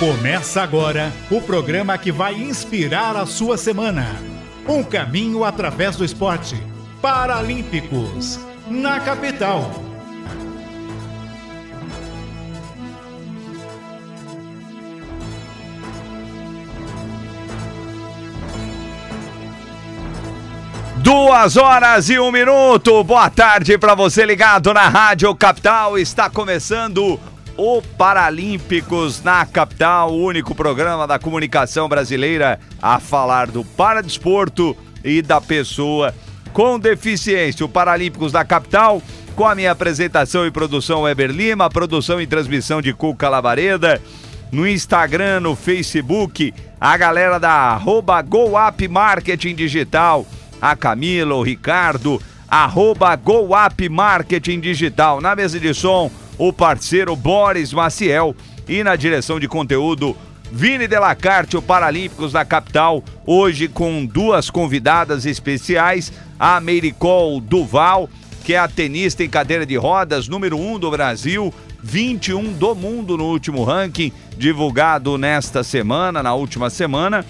Começa agora o programa que vai inspirar a sua semana. Um caminho através do esporte. Paralímpicos, na capital. Duas horas e um minuto. Boa tarde para você ligado na Rádio Capital. Está começando o Paralímpicos na Capital, o único programa da comunicação brasileira a falar do paradesporto e da pessoa com deficiência. O Paralímpicos da Capital, com a minha apresentação e produção Weber Lima, produção e transmissão de Cuca Lavareda, no Instagram, no Facebook, a galera da arroba GoUp Marketing Digital a Camila, o Ricardo, arroba GoUp Marketing Digital. Na mesa de som, o parceiro Boris Maciel e na direção de conteúdo, Vini Delacarte, o Paralímpicos da capital, hoje com duas convidadas especiais, a Meiricol Duval, que é a tenista em cadeira de rodas, número 1 um do Brasil, 21 do mundo no último ranking, divulgado nesta semana, na última semana.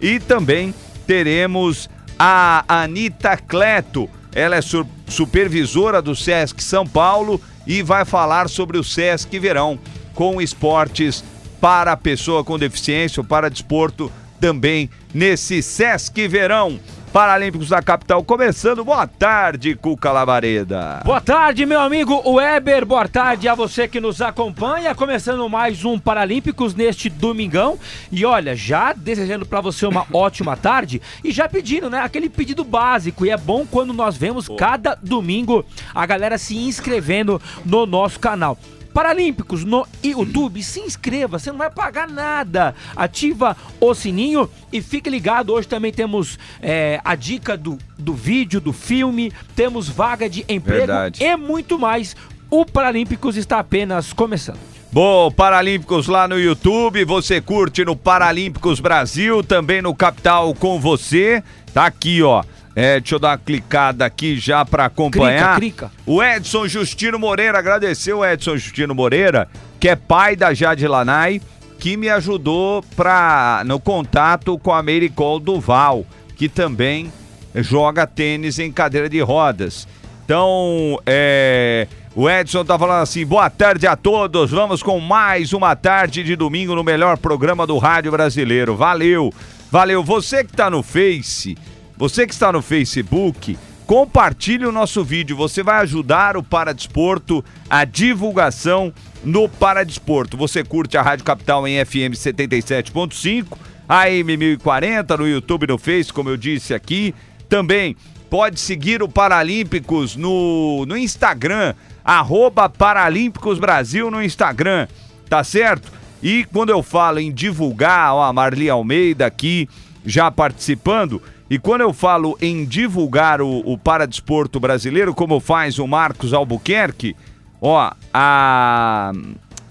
E também teremos a Anita Cleto. Ela é su supervisora do Sesc São Paulo e vai falar sobre o Sesc Verão com esportes para pessoa com deficiência ou para desporto também nesse Sesc Verão. Paralímpicos da capital começando. Boa tarde, Cuca Lavareda. Boa tarde, meu amigo Weber. Boa tarde a você que nos acompanha. Começando mais um Paralímpicos neste domingão. E olha, já desejando para você uma ótima tarde e já pedindo, né, aquele pedido básico. E é bom quando nós vemos cada domingo a galera se inscrevendo no nosso canal. Paralímpicos no YouTube. Se inscreva, você não vai pagar nada. Ativa o sininho e fique ligado. Hoje também temos é, a dica do, do vídeo, do filme, temos vaga de emprego Verdade. e muito mais. O Paralímpicos está apenas começando. Bom, Paralímpicos lá no YouTube, você curte no Paralímpicos Brasil, também no Capital com você. Tá aqui, ó. É, deixa eu dar uma clicada aqui já para acompanhar. Clica, clica. O Edson Justino Moreira, agradeceu o Edson Justino Moreira, que é pai da Jade Lanai, que me ajudou pra, no contato com a Mericol Duval, que também joga tênis em cadeira de rodas. Então, é, o Edson tá falando assim: boa tarde a todos. Vamos com mais uma tarde de domingo no melhor programa do rádio brasileiro. Valeu, valeu. Você que tá no Face você que está no Facebook, compartilhe o nosso vídeo. Você vai ajudar o Paradesporto, a divulgação no Paradesporto. Você curte a Rádio Capital em FM 77.5, AM 1040 no YouTube, no Face, como eu disse aqui. Também pode seguir o Paralímpicos no, no Instagram, arroba Paralímpicos Brasil no Instagram, tá certo? E quando eu falo em divulgar, ó, a Marli Almeida aqui já participando, e quando eu falo em divulgar o, o paradesporto brasileiro, como faz o Marcos Albuquerque, ó, a,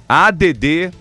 ADD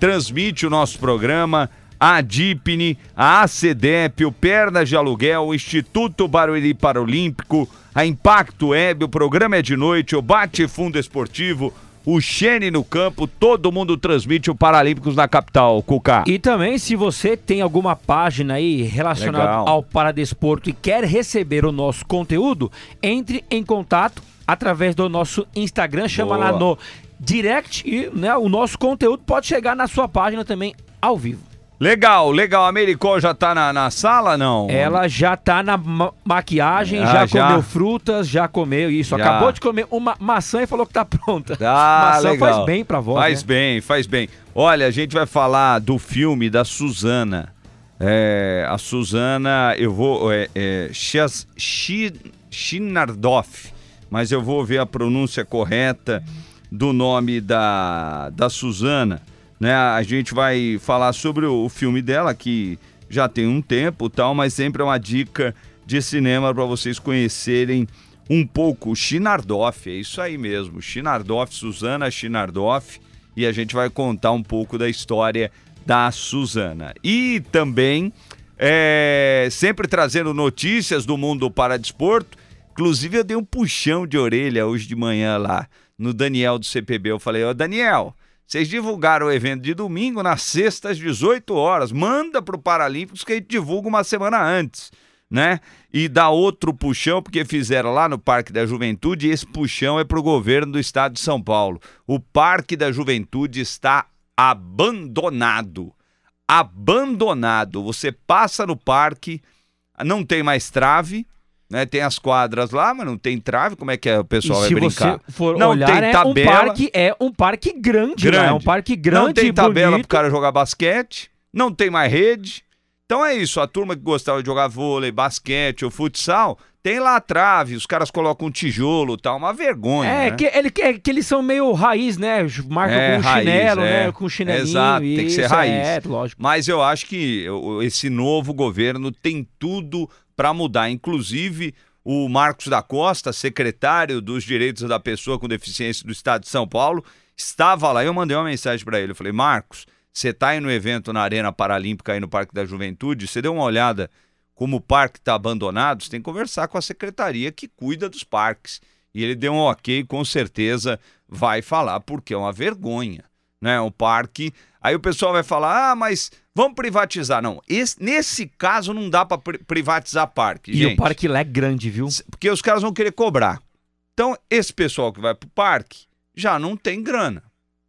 transmite o nosso programa, a DIPNE, a ACDEP, o Pernas de Aluguel, o Instituto Barueri Paralímpico, a Impacto Web, o programa é de noite, o Bate Fundo Esportivo, o Xene no campo, todo mundo transmite o Paralímpicos na capital, Cuca. E também, se você tem alguma página aí relacionada Legal. ao Paradesporto e quer receber o nosso conteúdo, entre em contato através do nosso Instagram, chama Boa. lá no direct e né, o nosso conteúdo pode chegar na sua página também ao vivo. Legal, legal. A Mericol já tá na, na sala, não? Ela já tá na ma maquiagem, ah, já, já, comeu frutas, já comeu isso. Já. Acabou de comer uma maçã e falou que tá pronta. Ah, maçã legal. faz bem pra voz, Faz né? bem, faz bem. Olha, a gente vai falar do filme da Suzana. É, a Suzana, eu vou... É, é, Shinardoff, mas eu vou ver a pronúncia correta do nome da, da Suzana né? A gente vai falar sobre o, filme dela que já tem um tempo, tal, mas sempre é uma dica de cinema para vocês conhecerem um pouco Chinardoff, é isso aí mesmo, Chinardoff, Suzana Chinardoff, e a gente vai contar um pouco da história da Suzana. E também é, sempre trazendo notícias do mundo do paradesporto, inclusive eu dei um puxão de orelha hoje de manhã lá no Daniel do CPB, eu falei, ó Daniel, Vocês divulgaram o evento de domingo nas sextas, 18 horas. Manda para o Paralímpicos que a gente divulga uma semana antes, né? E dá outro puxão, porque fizeram lá no Parque da Juventude, e esse puxão é para o governo do estado de São Paulo. O Parque da Juventude está abandonado. Abandonado. Você passa no parque, não tem mais trave né? Tem as quadras lá, mas não tem trave. Como é que é, o pessoal e vai se brincar? você for não olhar, tem é tabela. um parque é um parque grande, né? Grande. é um parque grande, não tem tabela bonito. pro cara jogar basquete, não tem mais rede. Então é isso, a turma que gostava de jogar vôlei, basquete ou futsal, tem lá a trave, os caras colocam um tijolo, tá uma vergonha, É, né? que, ele, que, que eles são meio raiz, né? Marca É, com raiz, chinelo, é. né? Com chinelinho. Exato, tem que ser isso, raiz. É, lógico. Mas eu acho que o- esse novo governo tem tudo para mudar, inclusive o Marcos da Costa, secretário dos Direitos da Pessoa com Deficiência do Estado de São Paulo, estava lá. Eu mandei uma mensagem para ele. Eu falei, Marcos, você está aí no evento na Arena Paralímpica, aí no Parque da Juventude, você deu uma olhada como o parque está abandonado, você tem que conversar com a secretaria que cuida dos parques. E ele deu um ok, com certeza vai falar, porque é uma vergonha, né? O parque. Aí o pessoal vai falar, ah, mas vamos privatizar. Não, esse- nesse caso não dá para privatizar parque, E gente. o parque lá é grande, viu? Porque os caras vão querer cobrar. Então, esse pessoal que vai pro parque já não tem grana.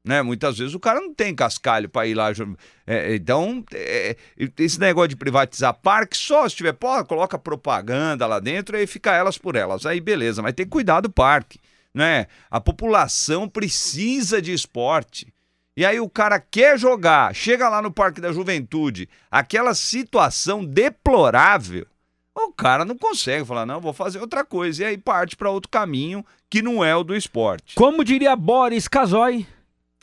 Né? Muitas vezes o cara não tem cascalho para ir lá. ju- é, então, é, esse negócio de privatizar parque, só se tiver, pô, coloca propaganda lá dentro e fica elas por elas. Aí beleza, mas tem que cuidar do parque. Né? A população precisa de esporte. E aí o cara quer jogar, chega lá no Parque da Juventude, aquela situação deplorável, o cara não consegue falar, não, vou fazer outra coisa. E aí parte para outro caminho que não é o do esporte. Como diria Boris Casoy.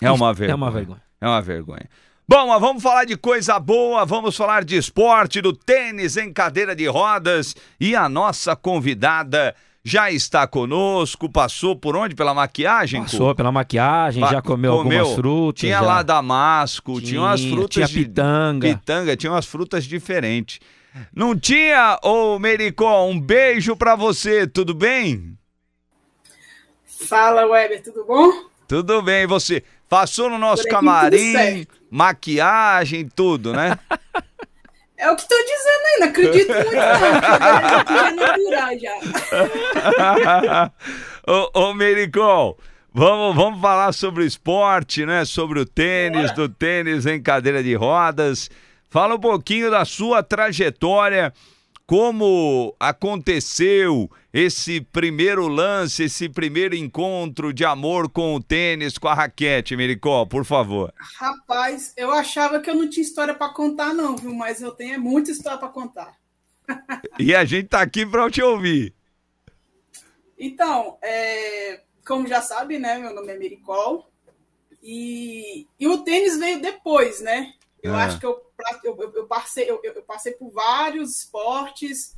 É uma vergonha. É uma vergonha. É uma vergonha. Bom, mas vamos falar de coisa boa, vamos falar de esporte, do tênis em cadeira de rodas. E a nossa convidada já está conosco, passou por onde? Pela maquiagem? Cu? Passou pela maquiagem, Pa- já comeu, algumas frutas. Tinha já. lá damasco, tinha, umas Tinha, frutas tinha de pitanga. pitanga, tinha umas frutas diferentes. Não tinha, ô Mericó, um beijo pra você, tudo bem? Fala, Weber, tudo bom? Tudo bem, e você? Passou no nosso camarim, tudo maquiagem, tudo, né? É o que tô dizendo aí, não acredito muito não, eu já já. ô, ô Mericó, vamos, vamos falar sobre o esporte, né? Sobre o tênis, do tênis em cadeira de rodas. Fala um pouquinho da sua trajetória, como aconteceu esse primeiro lance, esse primeiro encontro de amor com o tênis, com a raquete, Mericó, por favor. Rapaz, eu achava que eu não tinha história pra contar não, viu? Mas eu tenho muita história pra contar. E a gente tá aqui pra te ouvir. Então, é, como já sabe, né, meu nome é Miricol e, e o tênis veio depois, né? Eu Ah. acho que eu, eu, eu- passei, eu, eu passei por vários esportes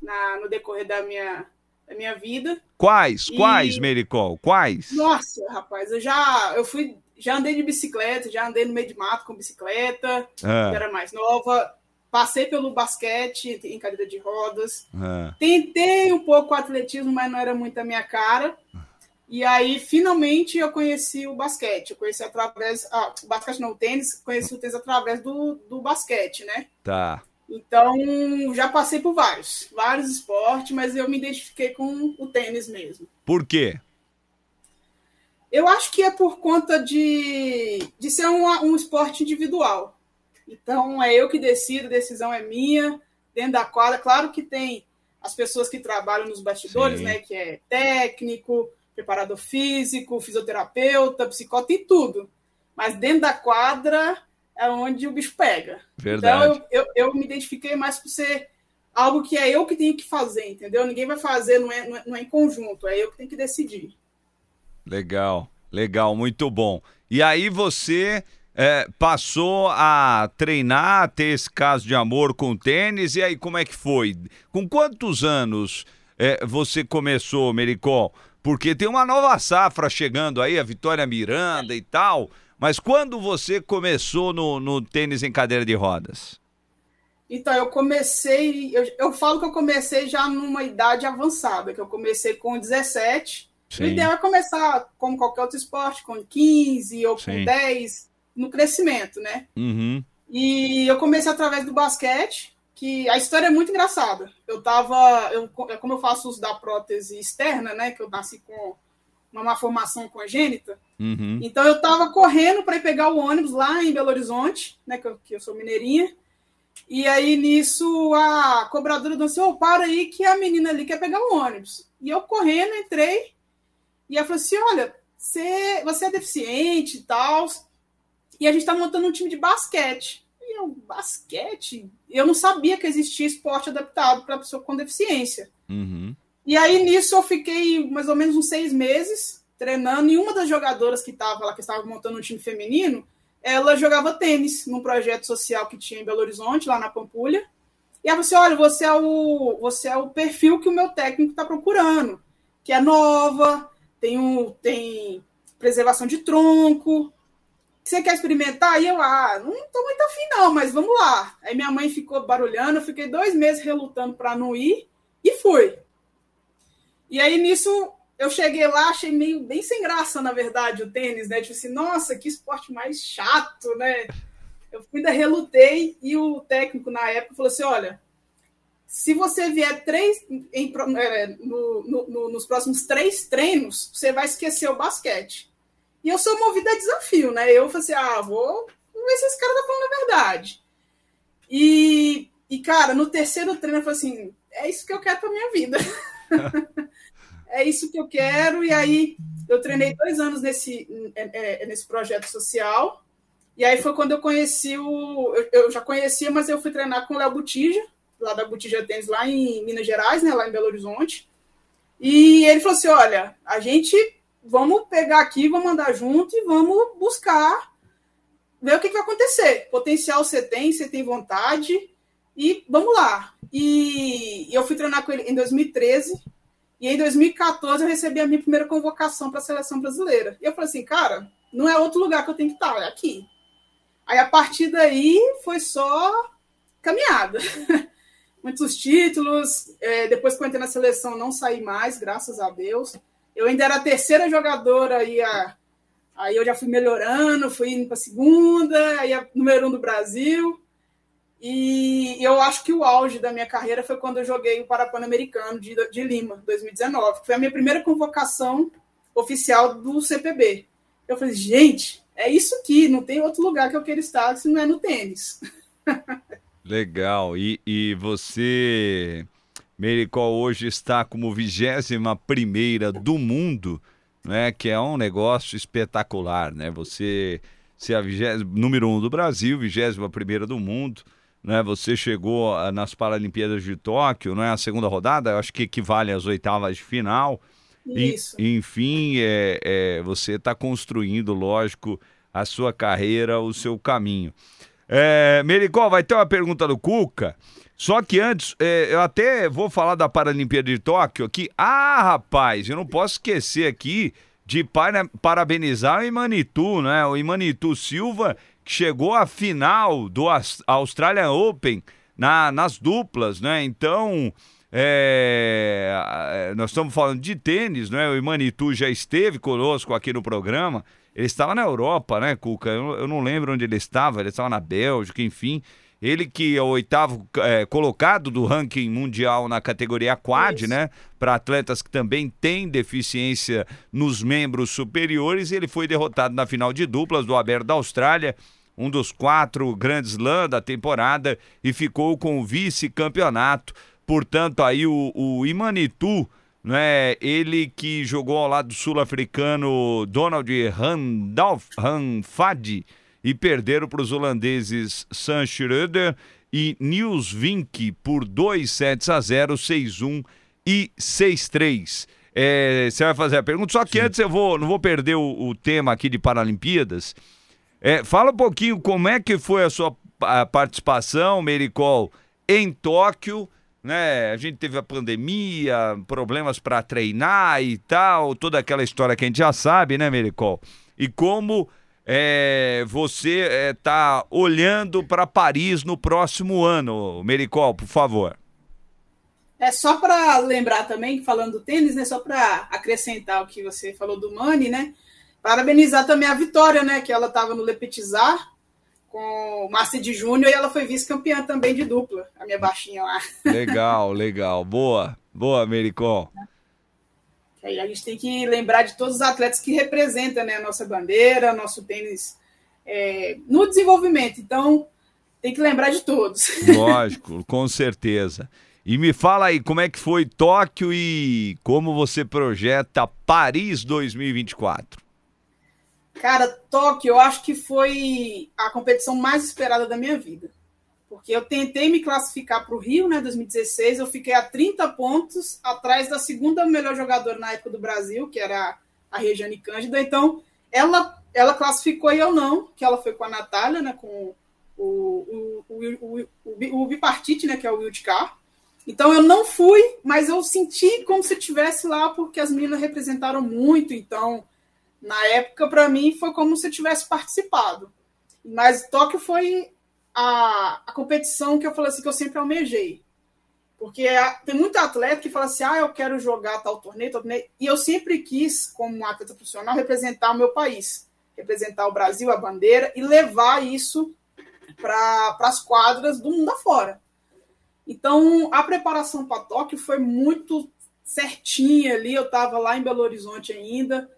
na, no decorrer da minha, da minha vida. Quais? E- Quais, Mericol? Quais? Nossa, rapaz, eu já eu fui, já andei de bicicleta, já andei no meio de mato com bicicleta, Ah, era mais nova. Passei pelo basquete em cadeira de rodas. ah. Tentei um pouco o atletismo, mas não era muito a minha cara. E aí, finalmente, eu conheci o basquete. Eu conheci através. Ah, o basquete não, o tênis. Conheci o tênis através do, do basquete, né? Tá. Então, já passei por vários, vários esportes, mas eu me identifiquei com o tênis mesmo. Por quê? Eu acho que é por conta de, de ser um, um esporte individual. Então, é eu que decido, a decisão é minha, dentro da quadra. Claro que tem as pessoas que trabalham nos bastidores, Sim. né? Que é técnico, preparador físico, fisioterapeuta, psicólogo, tem tudo. Mas dentro da quadra é onde o bicho pega. Verdade. Então, eu, eu, eu me identifiquei mais por ser algo que é eu que tenho que fazer, entendeu? Ninguém vai fazer, não é, não é, não é em conjunto, é eu que tenho que decidir. Legal, legal, muito bom. E aí você é, passou a treinar, a ter esse caso de amor com o tênis, e aí como é que foi? Com quantos anos é, você começou, Mericó? Porque tem uma nova safra chegando aí, a Vitória Miranda e tal, mas quando você começou no, no tênis em cadeira de rodas? Então, eu comecei, eu, eu falo que eu comecei já numa idade avançada, que eu comecei com 17, Sim. O ideal é começar, como qualquer outro esporte, com 15 ou Sim. com 10, no crescimento, né? Uhum. E eu comecei através do basquete, que a história é muito engraçada. Eu tava, eu, como eu faço uso da prótese externa, né, que eu nasci com uma malformação congênita, uhum. então eu tava correndo para ir pegar o ônibus lá em Belo Horizonte, né, que eu, que eu sou mineirinha, e aí nisso a cobradora dançou, oh, para aí que a menina ali quer pegar o ônibus. E eu correndo, entrei, e ela falou assim, olha, você, você é deficiente e tal, e a gente está montando um time de basquete. Eu, basquete? Eu não sabia que existia esporte adaptado para pessoa com deficiência. Uhum. E aí, nisso, eu fiquei mais ou menos uns seis meses treinando. E uma das jogadoras que estava lá, que estava montando um time feminino, ela jogava tênis num projeto social que tinha em Belo Horizonte, lá na Pampulha. E ela falou assim: olha, você é o, você é o perfil que o meu técnico está procurando, que é nova, tem, um, tem preservação de tronco, você quer experimentar? Aí eu, ah, não tô muito afim não, mas vamos lá. Aí minha mãe ficou barulhando, eu fiquei dois meses relutando para não ir e fui. E aí nisso eu cheguei lá, achei meio bem sem graça, na verdade, o tênis, né? Tipo assim, nossa, que esporte mais chato, né? Eu ainda relutei e o técnico na época falou assim: olha, se você vier três em, é, no, no, no, nos próximos três treinos, você vai esquecer o basquete. E eu sou movida a desafio, né? Eu falei assim, ah, vou ver se esse cara tá falando a verdade. E, e, cara, no terceiro treino eu falei assim, é isso que eu quero pra minha vida. é isso que eu quero. E aí eu treinei dois anos nesse, é, é, nesse projeto social. E aí foi quando eu conheci o. Eu, eu já conhecia, mas eu fui treinar com o Léo Botija, lá da Botija Tênis, lá em Minas Gerais, né? Lá em Belo Horizonte. E ele falou assim: olha, a gente vamos pegar aqui, vamos andar junto e vamos buscar ver o que, que vai acontecer. Potencial você tem, você tem vontade e vamos lá. E, eu fui treinar com ele em 2013 e em 2014 eu recebi a minha primeira convocação para a seleção brasileira. E eu falei assim, cara, não é outro lugar que eu tenho que estar, é aqui. Aí a partir daí foi só caminhada. Muitos títulos. É, depois que eu entrei na seleção, não saí mais, graças a Deus. Eu ainda era a terceira jogadora, aí, a, aí eu já fui melhorando, fui indo para a segunda, aí a número um do Brasil. E eu acho que o auge da minha carreira foi quando eu joguei o Parapan-Americano de, de Lima, 2019, que foi a minha primeira convocação oficial do CPB. Eu falei, gente, é isso aqui, não tem outro lugar que eu queira estar se não é no tênis. Legal. E, e você Mericol hoje está como vigésima primeira do mundo, né? Que é um negócio espetacular, né? Você ser a vigésima, número um do Brasil, vigésima primeira do mundo, né? Você chegou ah, nas Paralimpíadas de Tóquio, não é a segunda rodada? Eu acho que equivale às oitavas de final. Isso. E, enfim, é, é você está construindo, lógico, a sua carreira, o seu caminho. É, Mericol, vai ter uma pergunta do Cuca. Só que antes, é, eu até vou falar da Paralimpíada de Tóquio aqui. Ah, rapaz, eu não posso esquecer aqui de para, parabenizar o Imanitu, né? O Imanitu Silva, que chegou à final do Australian Open na, nas duplas, né? Então, é, nós estamos falando de tênis, né? O Imanitu já esteve conosco aqui no programa. Ele estava na Europa, né, Cuca? Eu, eu não lembro onde ele estava, ele estava na Bélgica, enfim. Ele que é o oitavo é, colocado do ranking mundial na categoria quad, Isso. né? Para atletas que também têm deficiência nos membros superiores, ele foi derrotado na final de duplas do Aberto da Austrália, um dos quatro grandes slam da temporada, e ficou com o vice-campeonato. Portanto, aí o, o Imanitu, né? Ele que jogou ao lado do sul-africano Donald Randolph Ranfadi e perderam para os holandeses Sam Schroeder e Niels Vink por 2 sets a 0, 6-1 e 6-3. É, você vai fazer a pergunta, só que Sim. antes eu vou, não vou perder o, o tema aqui de Paralimpíadas. É, fala um pouquinho como é que foi a sua a participação, Mericol, em Tóquio. Né? A gente teve a pandemia, problemas para treinar e tal, toda aquela história que a gente já sabe, né, Mericol? E como é, você está é, olhando para Paris no próximo ano, Mericol, por favor? É só para lembrar também, falando do tênis, né? Só para acrescentar o que você falou do Mani, né? Parabenizar também a Vitória, né? Que ela estava no Lepetizar com Márcia de Júnior e ela foi vice-campeã também de dupla, a minha baixinha lá. Legal, legal. Boa, boa, Americon. Aí a gente tem que lembrar de todos os atletas que representam né, a nossa bandeira, nosso tênis é, no desenvolvimento. Então, tem que lembrar de todos. Lógico, com certeza. E me fala aí, como é que foi Tóquio e como você projeta Paris 2024? Cara, Tóquio, eu acho que foi a competição mais esperada da minha vida. Porque eu tentei me classificar para o Rio, né, 2016, eu fiquei a 30 pontos atrás da segunda melhor jogadora na época do Brasil, que era a Regiane Cândida. Então, ela, ela classificou e eu não, que ela foi com a Natália, né, com o, o, o, o, o, bipartite, né, que é o Wildcar. Então eu não fui, mas eu senti como se estivesse lá, porque as meninas representaram muito. Então, na época, para mim, foi como se eu tivesse participado. Mas Tóquio foi a, a competição que eu falei assim, que eu sempre almejei. Porque tem muito atleta que fala assim: ah, eu quero jogar tal torneio, tal torneio. E eu sempre quis, como atleta profissional, representar o meu país, representar o Brasil, a bandeira, e levar isso para as quadras do mundo afora. Então, a preparação para Tóquio foi muito certinha ali. Eu estava lá em Belo Horizonte ainda.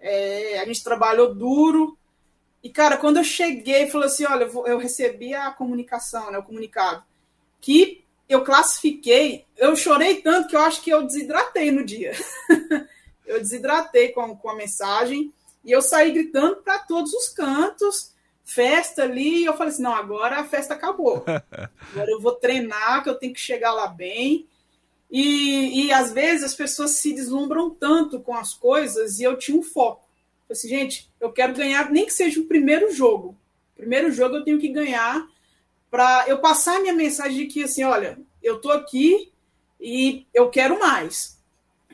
É, a gente trabalhou duro. E, cara, quando eu cheguei, falou assim: olha, eu recebi a comunicação, né, o comunicado, que eu classifiquei. Eu chorei tanto que eu acho que eu desidratei no dia. eu desidratei com, com a mensagem. E eu saí gritando para todos os cantos festa ali, e eu falei assim, não, agora a festa acabou. Agora eu vou treinar, que eu tenho que chegar lá bem. E, e às vezes as pessoas se deslumbram tanto com as coisas e eu tinha um foco. Eu assim, gente, eu quero ganhar, nem que seja o primeiro jogo. Primeiro jogo eu tenho que ganhar para eu passar a minha mensagem de que assim, olha, eu tô aqui e eu quero mais.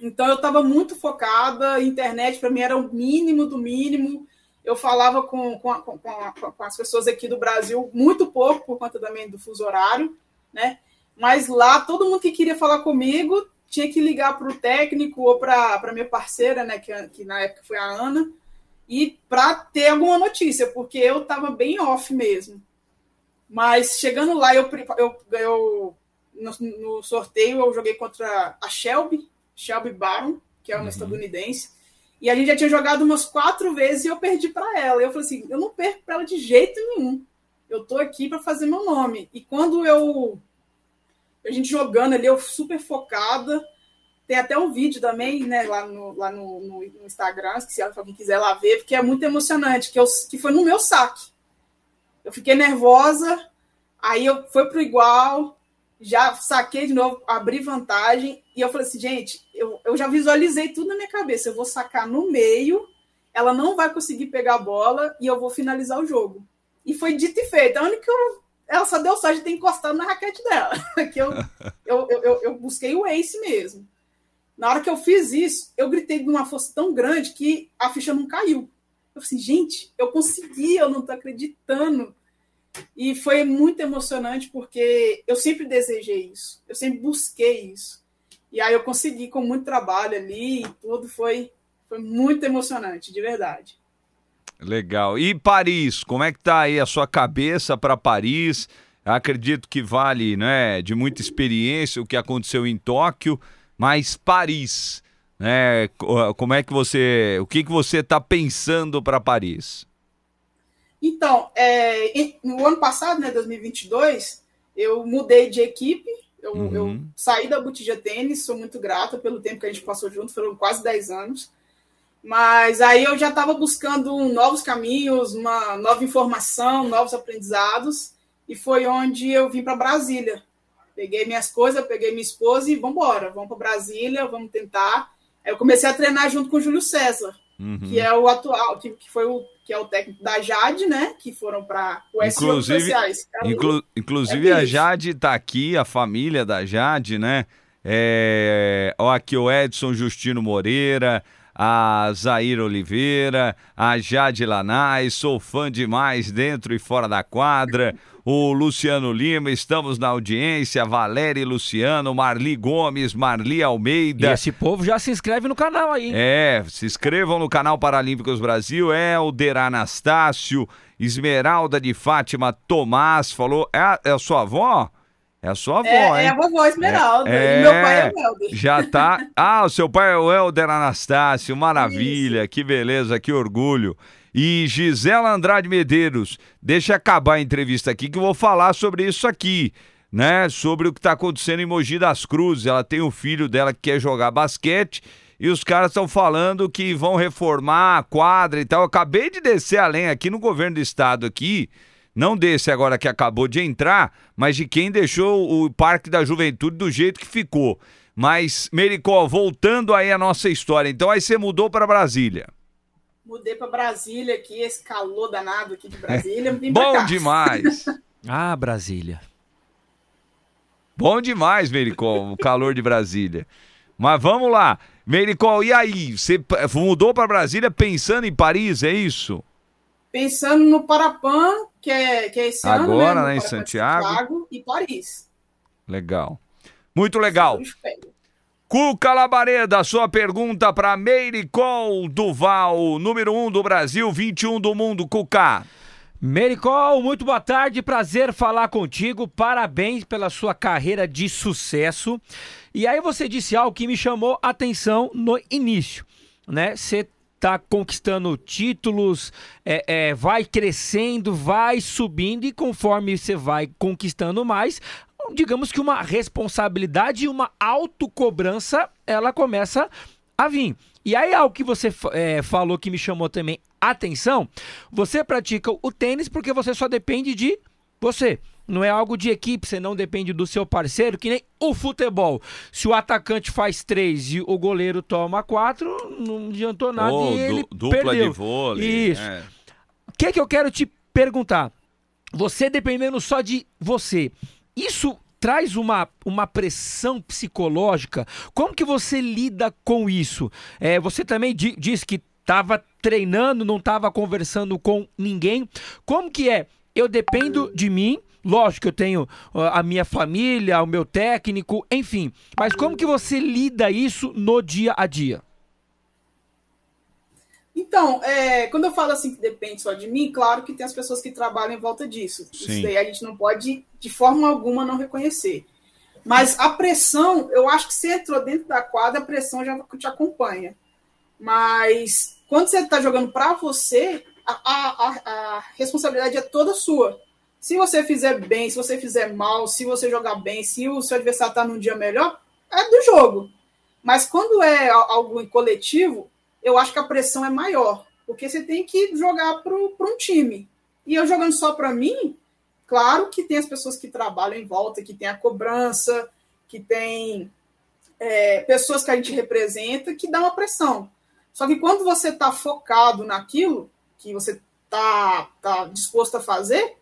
Então eu estava muito focada, a internet para mim era o mínimo do mínimo eu falava com, com, com, com, as pessoas aqui do Brasil muito pouco, por conta também do fuso horário, né? Mas lá, todo mundo que queria falar comigo tinha que ligar para o técnico ou para a minha parceira, né? Que, que na época foi a Ana, e para ter alguma notícia, porque eu estava bem off mesmo. Mas chegando lá, eu, eu, eu no, no, sorteio eu joguei contra a Shelby, Shelby Baron, que é uma uhum. estadunidense. E a gente já tinha jogado umas quatro vezes e eu perdi para ela. Eu falei assim: eu não perco para ela de jeito nenhum. Eu tô aqui para fazer meu nome. E quando eu. A gente jogando ali, eu super focada. Tem até um vídeo também, né, lá no, lá no, no, Instagram, se alguém quiser lá ver, porque é muito emocionante, que, eu, que foi no meu saque. Eu fiquei nervosa, aí eu foi pro igual, já saquei de novo, abri vantagem, e eu falei assim, gente, eu, eu já visualizei tudo na minha cabeça. Eu vou sacar no meio, ela não vai conseguir pegar a bola e eu vou finalizar o jogo. E foi dito e feito. A única ela só deu sorte de ter encostado na raquete dela. que eu, eu, eu, eu, busquei o ace mesmo. Na hora que eu fiz isso, eu gritei de uma força tão grande que a ficha não caiu. Eu falei assim, gente, eu consegui, eu não tô acreditando. E foi muito emocionante porque eu sempre desejei isso, eu sempre busquei isso. E aí eu consegui com muito trabalho ali e tudo foi, foi muito emocionante, de verdade. Legal. E Paris, como é que tá aí a sua cabeça para Paris? Acredito que vale, né, de muita experiência o que aconteceu em Tóquio, mas Paris, né? Como é que você, o que que você está pensando para Paris? Então, é, no ano passado, né, 2022, eu mudei de equipe, eu, uhum. eu saí da Botija Tênis, sou muito grata pelo tempo que a gente passou junto, foram quase 10 anos. Mas aí eu já estava buscando novos caminhos, uma nova informação, novos aprendizados, e foi onde eu vim para Brasília. Peguei minhas coisas, peguei minha esposa e vamos embora, vamos para Brasília, vamos tentar. Aí eu comecei a treinar junto com o Júlio César, uhum. que é o atual, que, que foi o que é o técnico da Jade, né? Que foram para o inclusive, inclu, inclusive é a Jade está aqui, a família da Jade, né? É, ó, aqui o Edson Justino Moreira, a Zair Oliveira, a Jade Lanai, sou fã demais dentro e fora da quadra. O Luciano Lima, estamos na audiência, Valéria Luciano, Marli Gomes, Marli Almeida. E esse povo já se inscreve no canal aí. É, se inscrevam no canal Paralímpicos Brasil, Helder Anastácio, Esmeralda de Fátima Tomás, falou, é a, é a sua avó? É a sua avó, é, hein? É a vovó Esmeralda. É, meu pai é o Helder. Já tá. Ah, o seu pai é o Helder Anastácio. Maravilha, Isso. que beleza, que orgulho. E Gisela Andrade Medeiros, deixa acabar a entrevista aqui que eu vou falar sobre isso aqui, né? Sobre o que está acontecendo em Mogi das Cruzes. Ela tem um filho dela que quer jogar basquete e os caras estão falando que vão reformar a quadra e tal. Eu acabei de descer além aqui no governo do estado aqui não desse agora que acabou de entrar, mas de quem deixou o Parque da Juventude do jeito que ficou. Mas, Mericó, voltando aí a nossa história, então aí você mudou para Brasília. Mudei para Brasília aqui, esse calor danado aqui de Brasília. Bom demais! ah, Brasília. Bom demais, Mericó, o calor de Brasília. Mas vamos lá. Mericó, e aí? Você mudou para Brasília pensando em Paris, é isso? Pensando no Parapan que é, que é esse Agora, ano. Agora, né, em Santiago. Santiago. E Paris. Legal. Muito legal. Cuca Labareda, sua pergunta para Meiricol Duval, número 1 um do Brasil, 21 do mundo, Cuca. Mericol, muito boa tarde, prazer falar contigo, parabéns pela sua carreira de sucesso. E aí você disse algo que me chamou a atenção no início, né? Você tá conquistando títulos, é, é, vai crescendo, vai subindo e conforme você vai conquistando mais, digamos que uma responsabilidade e uma autocobrança ela começa a vir. E aí algo que você é, falou que me chamou também atenção, você pratica o tênis porque você só depende de você não é algo de equipe, você não depende do seu parceiro, que nem o futebol. Se o atacante faz três e o goleiro toma quatro, não adiantou nada oh, e ele du dupla perdeu. de vôlei. Isso. É. O que é que eu quero te perguntar? Você dependendo só de você, isso traz uma, uma pressão psicológica? Como que você lida com isso? É, você também di disse que estava treinando, não estava conversando com ninguém. Como que é? Eu dependo de mim, Lógico que eu tenho a minha família, o meu técnico, enfim. Mas como que você lida isso no dia a dia? Então, é, quando eu falo assim que depende só de mim, claro que tem as pessoas que trabalham em volta disso. Sim. Isso daí a gente não pode, de forma alguma, não reconhecer. Mas a pressão, eu acho que você entrou dentro da quadra, a pressão já te acompanha. Mas quando você está jogando para você, a, a, a, responsabilidade é toda sua. Se você fizer bem, se você fizer mal, se você jogar bem, se o seu adversário está num dia melhor, é do jogo. Mas quando é algo em coletivo, eu acho que a pressão é maior, porque você tem que jogar para um time. E eu jogando só para mim, claro que tem as pessoas que trabalham em volta, que tem a cobrança, que tem é, pessoas que a gente representa, que dá uma pressão. Só que quando você está focado naquilo que você está tá disposto a fazer,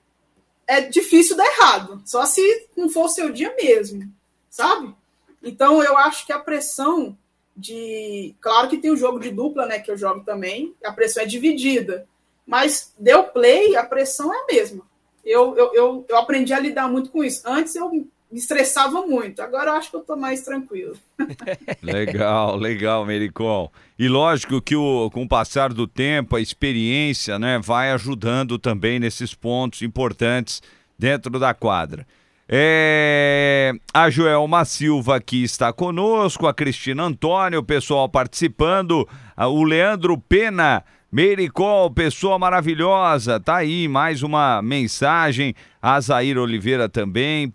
é difícil dar errado. Só se não for o seu dia mesmo, sabe? Então eu acho que a pressão de. Claro que tem o jogo de dupla, né? Que eu jogo também, a pressão é dividida. Mas deu play, a pressão é a mesma. Eu, eu, eu, eu aprendi a lidar muito com isso. Antes eu me estressava muito. Agora eu acho que eu tô mais tranquilo. legal, legal, Mericol. E lógico que o, com o passar do tempo, a experiência, né, vai ajudando também nesses pontos importantes dentro da quadra. É... A Joelma Silva aqui está conosco, a Cristina Antônio, o pessoal participando, o Leandro Pena Meiricol, pessoa maravilhosa, tá aí mais uma mensagem. A Zair Oliveira também,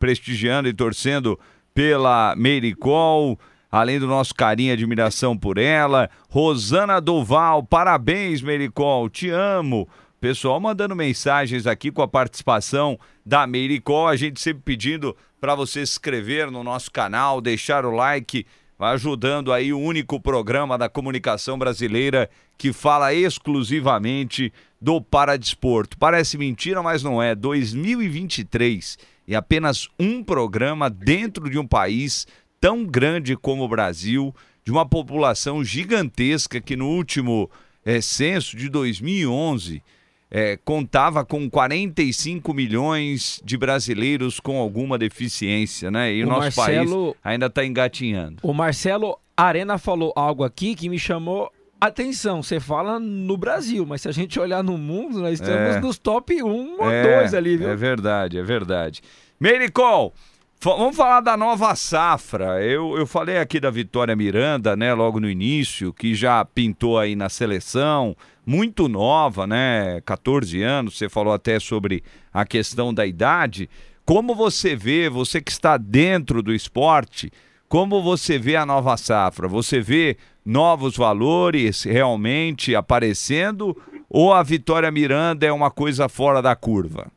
prestigiando e torcendo pela Meiricol, além do nosso carinho e admiração por ela. Rosana Doval, parabéns, Meiricol, te amo. Pessoal mandando mensagens aqui com a participação da Meiricol, a gente sempre pedindo para você se inscrever no nosso canal, deixar o like, ajudando aí o único programa da comunicação brasileira que fala exclusivamente do paradesporto. Parece mentira, mas não é. 2023 e apenas um programa dentro de um país tão grande como o Brasil, de uma população gigantesca que no último é, censo de 2011 é, contava com 45 milhões de brasileiros com alguma deficiência, né? E o, o nosso Marcelo, país ainda está engatinhando. O Marcelo Arena falou algo aqui que me chamou atenção. Você fala no Brasil, mas se a gente olhar no mundo, nós estamos é, nos top 1 ou é, 2 ali, viu? É verdade, é verdade. Mericol, Vamos falar da nova safra. Eu, eu falei aqui da Vitória Miranda, né, logo no início, que já pintou aí na seleção, muito nova, né, 14 anos. Você falou até sobre a questão da idade. Como você vê, você que está dentro do esporte, como você vê a nova safra? Você vê novos valores realmente aparecendo ou a Vitória Miranda é uma coisa fora da curva?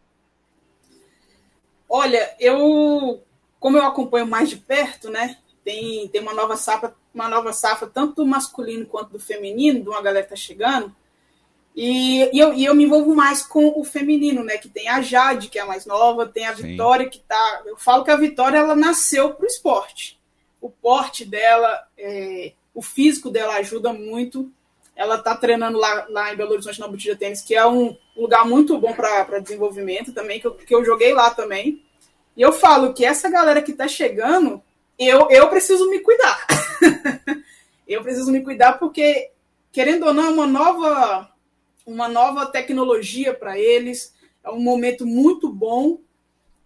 Olha, eu como eu acompanho mais de perto, né? Tem, tem uma nova safra, uma nova safra, tanto do masculino quanto do feminino, de uma galera que tá chegando. E, e, eu, e eu me envolvo mais com o feminino, né? Que tem a Jade, que é a mais nova, tem a Sim. Vitória, que tá. Eu falo que a Vitória ela nasceu pro esporte. O porte dela, é, o físico dela ajuda muito. Ela tá treinando lá, lá em Belo Horizonte na Botija Tênis, que é um lugar muito bom para desenvolvimento também, que eu, que eu joguei lá também. E eu falo que essa galera que está chegando, eu, eu preciso me cuidar. eu preciso me cuidar porque, querendo ou não, é uma nova, uma nova tecnologia para eles, é um momento muito bom.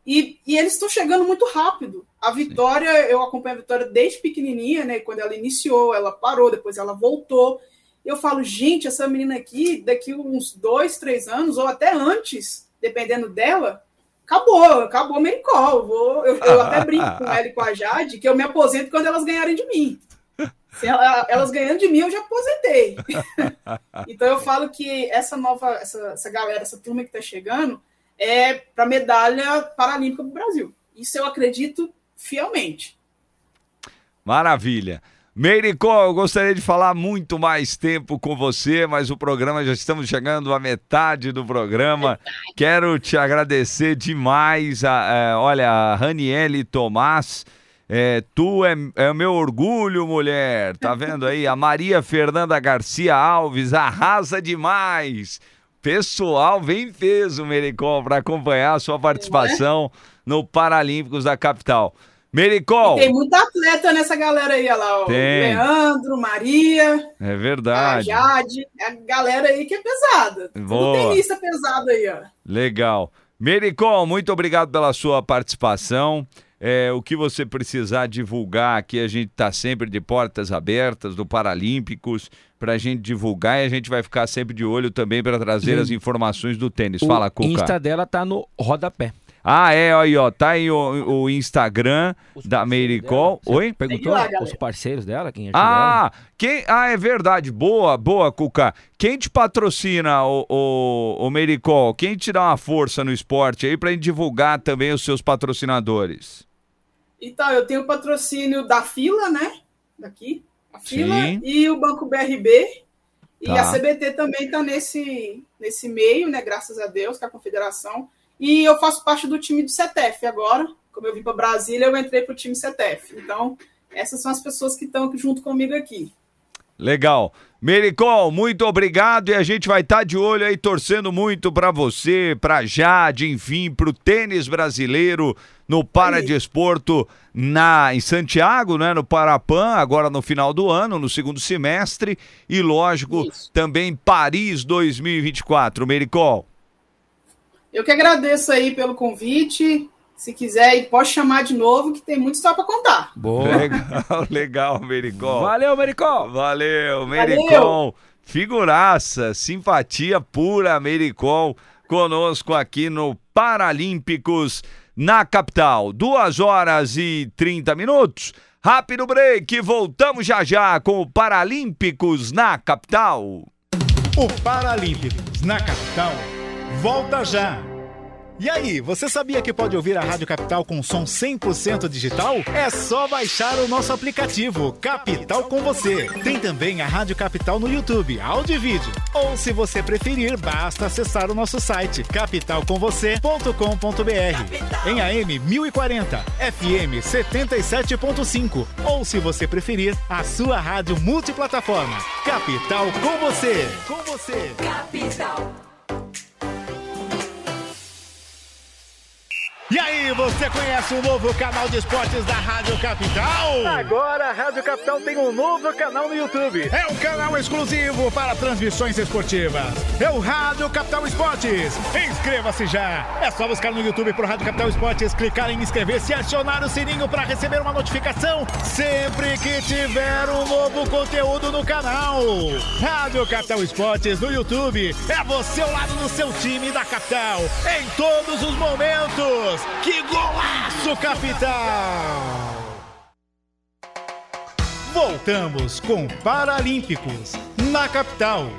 E, e eles estão chegando muito rápido. A Vitória, eu acompanho a Vitória desde pequenininha, né? Quando ela iniciou, ela parou, depois ela voltou. Eu falo, gente, essa menina aqui, daqui uns dois, três anos, ou até antes, dependendo dela, acabou, acabou o Mericol. Eu, vou, eu, eu até brinco com ela e com a Jade que eu me aposento quando elas ganharem de mim. Se ela, elas ganhando de mim, eu já aposentei. então eu falo que essa nova, essa, essa galera, essa turma que está chegando, é para medalha paralímpica do Brasil. Isso eu acredito fielmente. Maravilha. Meiricó, eu gostaria de falar muito mais tempo com você, mas o programa já estamos chegando à metade do programa. Quero te agradecer demais. A, é, olha, a Raniele Tomás. É, tu é, é o meu orgulho, mulher. Tá vendo aí? A Maria Fernanda Garcia Alves arrasa demais. Pessoal, vem peso, Mericó, para acompanhar a sua participação no Paralímpicos da capital. Mericol. tem muita atleta nessa galera aí, olha lá, ó. Tem. Leandro, Maria. É verdade. A Jade. É a galera aí que é pesada. Boa. Tudo tenista pesado aí, ó. Legal. Mericol, muito obrigado pela sua participação. É, o que você precisar divulgar aqui, a gente está sempre de portas abertas do Paralímpicos para a gente divulgar e a gente vai ficar sempre de olho também para trazer Sim. as informações do tênis. O Fala, Cuca. O Insta dela tá no rodapé. Ah, é, aí, ó. Tá aí o, o Instagram os da Meiricol. Oi? Perguntou lá, os parceiros dela, quem Ah, quem, ah, é verdade. Boa, boa, Cuca. Quem te patrocina, o, o, o Meiricol? Quem te dá uma força no esporte aí pra gente divulgar também os seus patrocinadores? Então, eu tenho o patrocínio da fila, né? Daqui. A fila Sim. e o Banco BRB. E tá. a CBT também está nesse, nesse meio, né? Graças a Deus, que é a confederação. E eu faço parte do time do CETEF agora. Como eu vim para Brasília, eu entrei para o time CETEF. Então, essas são as pessoas que estão junto comigo aqui. Legal. Mericol, muito obrigado e a gente vai estar tá de olho aí torcendo muito para você, para Jade, enfim, para o tênis brasileiro no Paradesporto na em Santiago, né, no Parapan, agora no final do ano, no segundo semestre e lógico, Isso. também Paris 2024, Mericol. Eu que agradeço aí pelo convite. Se quiser, pode chamar de novo, que tem muito só para contar. Boa. Legal, legal, Mericol. Valeu, Mericol. Valeu, Mericol. Figuraça, simpatia pura, Mericol, conosco aqui no Paralímpicos na capital. Duas horas e 30 minutos. Rápido break, voltamos já já com o Paralímpicos na capital. O Paralímpicos na capital Volta já! E aí, você sabia que pode ouvir a Rádio Capital com som 100% digital? É só baixar o nosso aplicativo Capital com você. Tem também a Rádio Capital no YouTube, áudio e vídeo. Ou se você preferir, basta acessar o nosso site capitalcomvocê.com.br. Em AM 1040, FM 77.5 ou se você preferir, a sua rádio multiplataforma. Capital com você. Com você. Capital. E aí, você conhece o novo canal de esportes da Rádio Capital? Agora a Rádio Capital tem um novo canal no YouTube. É um canal exclusivo para transmissões esportivas. É o Rádio Capital Esportes. Inscreva-se já. É só buscar no YouTube por Rádio Capital Esportes, clicar em inscrever-se e acionar o sininho para receber uma notificação sempre que tiver um novo conteúdo no canal. Rádio Capital Esportes no YouTube. É você ao lado do seu time da capital em todos os momentos. Que golaço, capital! Voltamos com Paralímpicos na capital.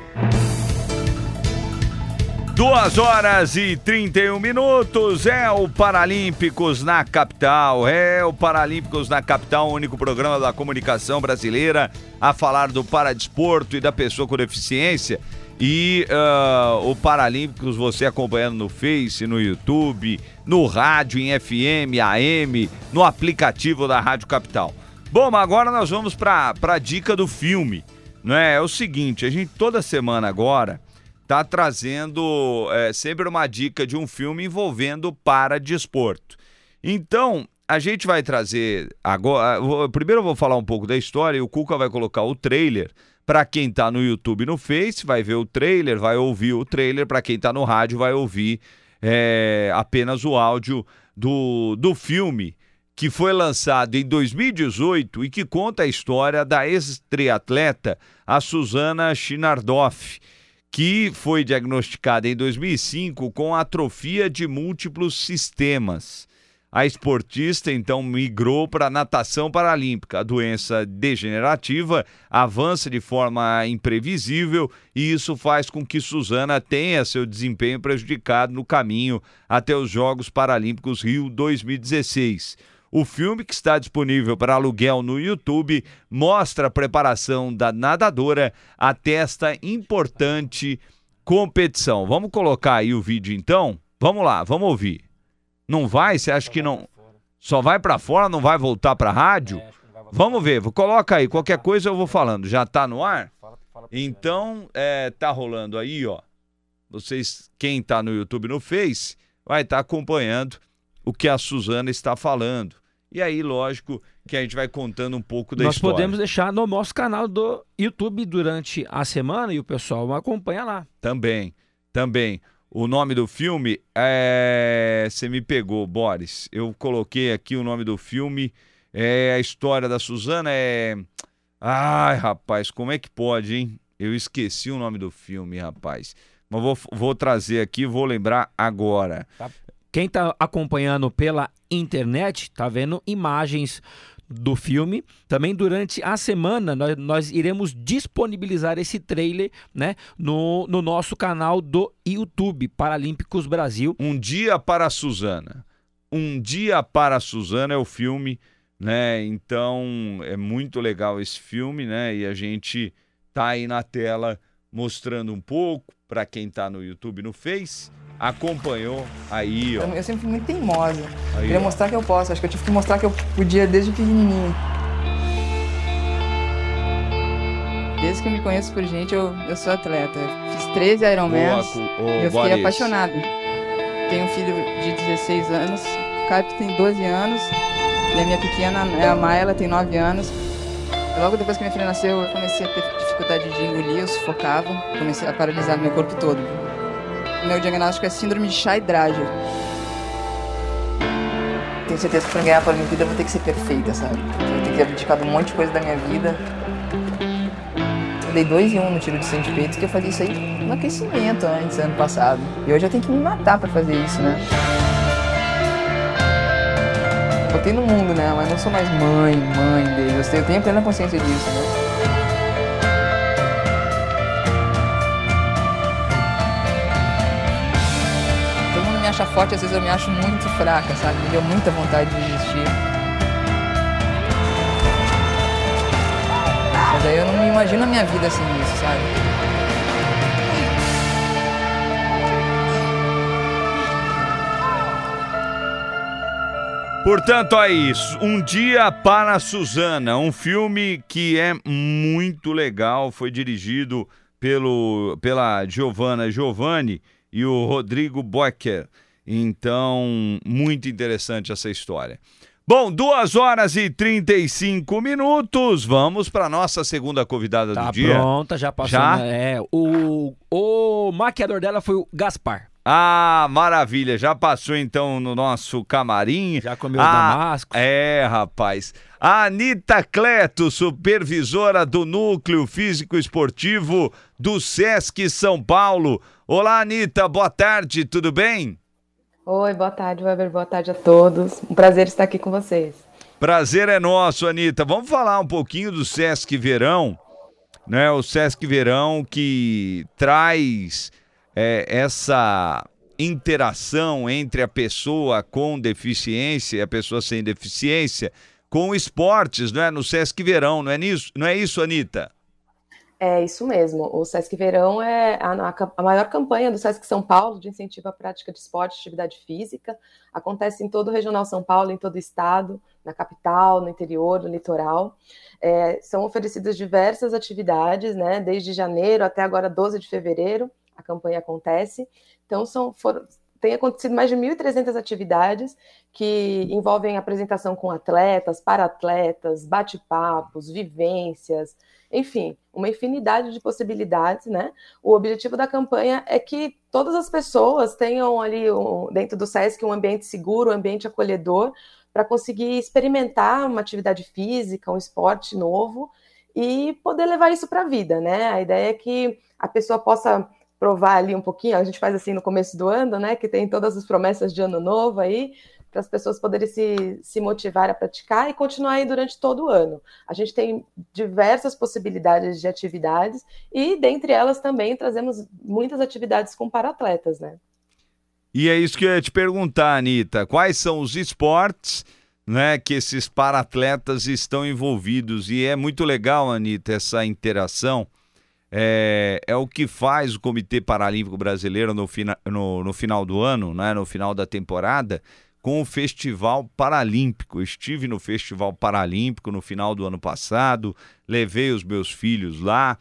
Duas horas e 31 minutos, é o Paralímpicos na Capital, é o Paralímpicos na Capital, o único programa da comunicação brasileira a falar do paradesporto e da pessoa com deficiência. E uh, o Paralímpicos você acompanhando no Face, no YouTube, no rádio, em FM, AM, no aplicativo da Rádio Capital. Bom, mas agora nós vamos para a dica do filme. Né? É o seguinte, a gente toda semana agora tá trazendo é, sempre uma dica de um filme envolvendo paradesporto. Então, a gente vai trazer agora. Primeiro eu vou falar um pouco da história e o Cuca vai colocar o trailer para quem está no YouTube e no Face, vai ver o trailer, vai ouvir o trailer. Para quem está no rádio, vai ouvir é, apenas o áudio do, do filme que foi lançado em 2018 e que conta a história da ex-triatleta, a Suzana Chinardoff, que foi diagnosticada em 2005 com atrofia de múltiplos sistemas. A esportista então migrou para a natação paralímpica. A doença degenerativa avança de forma imprevisível e isso faz com que Suzana tenha seu desempenho prejudicado no caminho até os Jogos Paralímpicos Rio 2016. O filme, que está disponível para aluguel no YouTube, mostra a preparação da nadadora até esta importante competição. Vamos colocar aí o vídeo então? Vamos lá, vamos ouvir. Não vai? Você acha que não. Só vai para fora, não vai voltar para rádio? Vamos ver, coloca aí, qualquer coisa eu vou falando. Já tá no ar? Então, é, tá rolando aí, ó. Vocês, quem tá no YouTube no Face, vai estar tá acompanhando o que a Suzana está falando. E aí, lógico, que a gente vai contando um pouco da Nós história. Nós podemos deixar no nosso canal do YouTube durante a semana e o pessoal acompanha lá. Também, também. O nome do filme é. Você me pegou, Boris. Eu coloquei aqui o nome do filme. É a história da Suzana. É. Ai, rapaz, como é que pode, hein? Eu esqueci o nome do filme, rapaz. Mas vou, vou trazer aqui, vou lembrar agora. Tá. Quem está acompanhando pela internet, tá vendo imagens do filme. Também durante a semana nós, nós iremos disponibilizar esse trailer né, no, no nosso canal do YouTube, Paralímpicos Brasil. Um Dia para a Suzana. Um Dia para a Suzana é o filme, né? Então é muito legal esse filme, né? E a gente tá aí na tela mostrando um pouco para quem está no YouTube no Face acompanhou aí, ó. Eu sempre fui muito teimosa. Aí, Queria ó. mostrar que eu posso. Acho que eu tive que mostrar que eu podia desde pequenininho. Desde que eu me conheço por gente, eu, eu sou atleta. Fiz 13 Ironmans eu fiquei Boris. apaixonado. Tenho um filho de 16 anos, o Caio tem 12 anos, e a minha pequena é a Maia, ela tem 9 anos. Logo depois que minha filha nasceu, eu comecei a ter dificuldade de engolir, eu sufocava, comecei a paralisar meu corpo todo meu diagnóstico é síndrome de Chai-Drager. Tenho certeza que para ganhar a Paralimpíada eu vou ter que ser perfeita, sabe? Eu ter que ter abdicado um monte de coisa da minha vida. Eu dei dois em um no tiro de 100 de peito, que eu fazia isso aí no aquecimento antes, ano passado. E hoje eu tenho que me matar para fazer isso, né? Botei no mundo, né? Mas não sou mais mãe, mãe deles. Eu tenho plena consciência disso, né? Acha forte, às vezes eu me acho muito fraca, sabe? Me deu muita vontade de desistir. Mas aí eu não imagino a minha vida sem isso, sabe? Portanto, é isso. Um Dia para Suzana, um filme que é muito legal, foi dirigido pelo, pela Giovanna Giovanni e o Rodrigo Boecker. Então, muito interessante essa história. Bom, duas horas e 35 minutos. Vamos para nossa segunda convidada tá do dia. Pronta, já passou. Já? É, o, o maquiador dela foi o Gaspar. Ah, maravilha. Já passou então no nosso camarim. Já comeu ah, damasco. É, rapaz. A Anitta Cleto, supervisora do Núcleo Físico Esportivo do Sesc São Paulo. Olá, Anitta. Boa tarde, tudo bem? Oi, boa tarde, Weber. Boa tarde a todos. Um prazer estar aqui com vocês. Prazer é nosso, Anitta. Vamos falar um pouquinho do Sesc Verão, né? O Sesc Verão que traz é, essa interação entre a pessoa com deficiência e a pessoa sem deficiência com esportes, não é? No Sesc Verão, não é, nisso, não é isso, Anitta? É isso mesmo. O Sesc Verão é a, a, maior campanha do Sesc São Paulo de incentivo à prática de esporte e atividade física. Acontece em todo o Regional São Paulo, em todo o estado, na capital, no interior, no litoral. É, são oferecidas diversas atividades, né? Desde janeiro até agora 12 de fevereiro a campanha acontece. Então, são, foram, tem acontecido mais de 1.300 atividades que envolvem apresentação com atletas, para-atletas, bate-papos, vivências, enfim, uma infinidade de possibilidades, né? O objetivo da campanha é que todas as pessoas tenham ali um, dentro do SESC um ambiente seguro, um ambiente acolhedor, para conseguir experimentar uma atividade física, um esporte novo e poder levar isso para a vida, né? A ideia é que a pessoa possa provar ali um pouquinho, a gente faz assim no começo do ano, né? Que tem todas as promessas de ano novo aí, para as pessoas poderem se, se motivar a praticar e continuar aí durante todo o ano. A gente tem diversas possibilidades de atividades e, dentre elas, também trazemos muitas atividades com para-atletas, né? E é isso que eu ia te perguntar, Anitta. Quais são os esportes né, que esses para-atletas estão envolvidos? E é muito legal, Anitta, essa interação é, é o que faz o Comitê Paralímpico Brasileiro no, fina, no, no final do ano, né, no final da temporada, com o Festival Paralímpico. estive no Festival Paralímpico no final do ano passado, levei os meus filhos lá,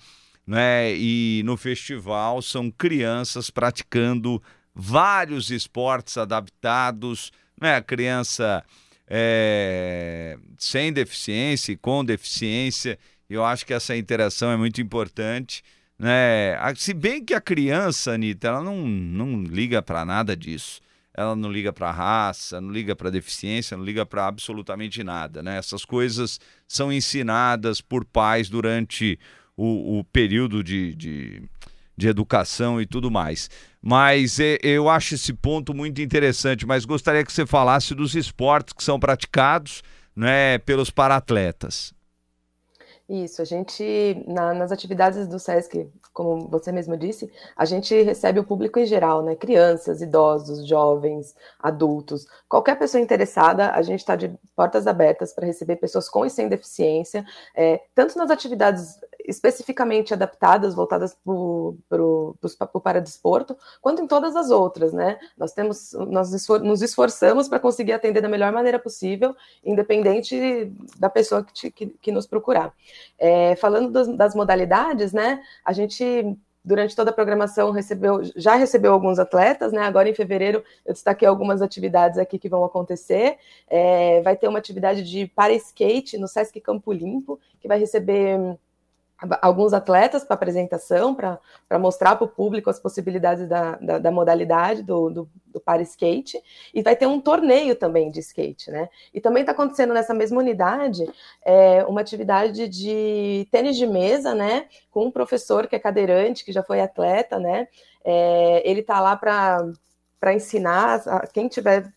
né? E no festival são crianças praticando vários esportes adaptados, né? A criança é, sem deficiência e com deficiência eu acho que essa interação é muito importante. Né? Se bem que a criança, Anitta, ela não, não liga para nada disso. Ela não liga para raça, não liga para deficiência, não liga para absolutamente nada. Né? Essas coisas são ensinadas por pais durante o, o período de, de, de, educação e tudo mais. Mas é, eu acho esse ponto muito interessante. Mas gostaria que você falasse dos esportes que são praticados né, pelos paratletas. Isso, a gente, na, nas atividades do SESC, como você mesmo disse, a gente recebe o público em geral, né? Crianças, idosos, jovens, adultos, qualquer pessoa interessada, a gente está de portas abertas para receber pessoas com e sem deficiência, é, tanto nas atividades especificamente adaptadas, voltadas para o paradesporto, quanto em todas as outras, né? Nós temos, nós esfor nos esforçamos para conseguir atender da melhor maneira possível, independente da pessoa que, te, que, que nos procurar. É, falando das, das modalidades, né? A gente durante toda a programação recebeu, já recebeu alguns atletas, né? Agora em fevereiro eu destaquei algumas atividades aqui que vão acontecer. É, vai ter uma atividade de para skate no Sesc Campo Limpo, que vai receber alguns atletas para apresentação, para mostrar para o público as possibilidades da, da, da modalidade do, do, do para skate, e vai ter um torneio também de skate, né? E também está acontecendo nessa mesma unidade é, uma atividade de tênis de mesa, né? Com um professor que é cadeirante, que já foi atleta, né? É, ele está lá para ensinar quem tiver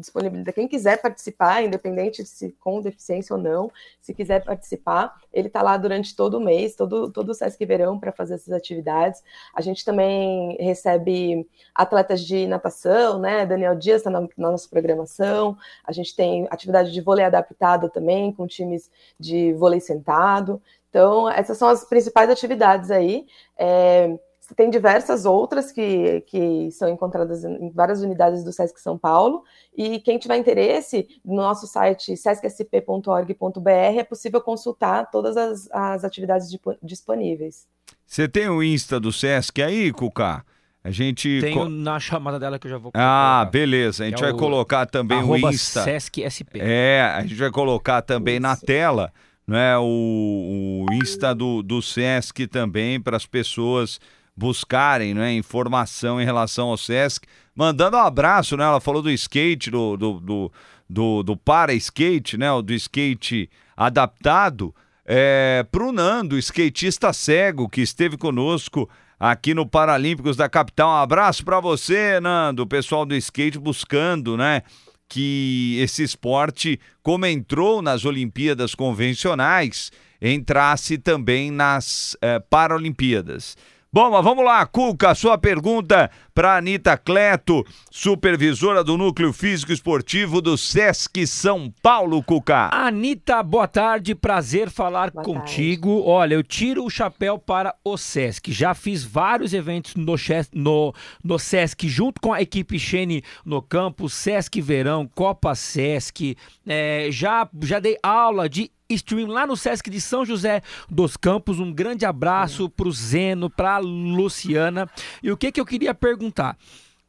disponibilidade. Quem quiser participar, independente se com deficiência ou não, se quiser participar, ele está lá durante todo o mês, todo, todo o Sesc Verão para fazer essas atividades. A gente também recebe atletas de natação, né? Daniel Dias está na, na nossa programação. A gente tem atividade de vôlei adaptado também, com times de vôlei sentado. Então, essas são as principais atividades aí. É, tem diversas outras que, que são encontradas em várias unidades do Sesc São Paulo. E quem tiver interesse, no nosso site sescsp.org.br é possível consultar todas as, as atividades disponíveis. Você tem o Insta do Sesc aí, Cuca? A gente. Tenho na chamada dela que eu já vou colocar. Ah, beleza. A gente é vai o... colocar também o Insta. Sesc SP. É, a gente vai colocar também Isso. na tela né, o, o Insta do, do Sesc também para as pessoas buscarem né, informação em relação ao Sesc. Mandando um abraço, né? Ela falou do skate, do, do, do, do, do para-skate, né? Do skate adaptado. É, pro Nando, skatista cego, que esteve conosco aqui no Paralímpicos da capital. Um abraço para você, Nando, o pessoal do skate buscando, né? Que esse esporte, como entrou nas Olimpíadas convencionais, entrasse também nas eh, Paralimpíadas. Bom, mas vamos lá, Cuca, sua pergunta para Anitta Cleto, supervisora do Núcleo Físico Esportivo do Sesc São Paulo, Cuca. Anitta, boa tarde, prazer falar boa contigo. Tarde. Olha, eu tiro o chapéu para o Sesc. Já fiz vários eventos no, no, no Sesc, junto com a equipe Xene no campo, Sesc Verão, Copa Sesc. É, já, já dei aula de stream lá no Sesc de São José dos Campos. Um grande abraço para o Zeno, para a Luciana. E o que, que eu queria perguntar?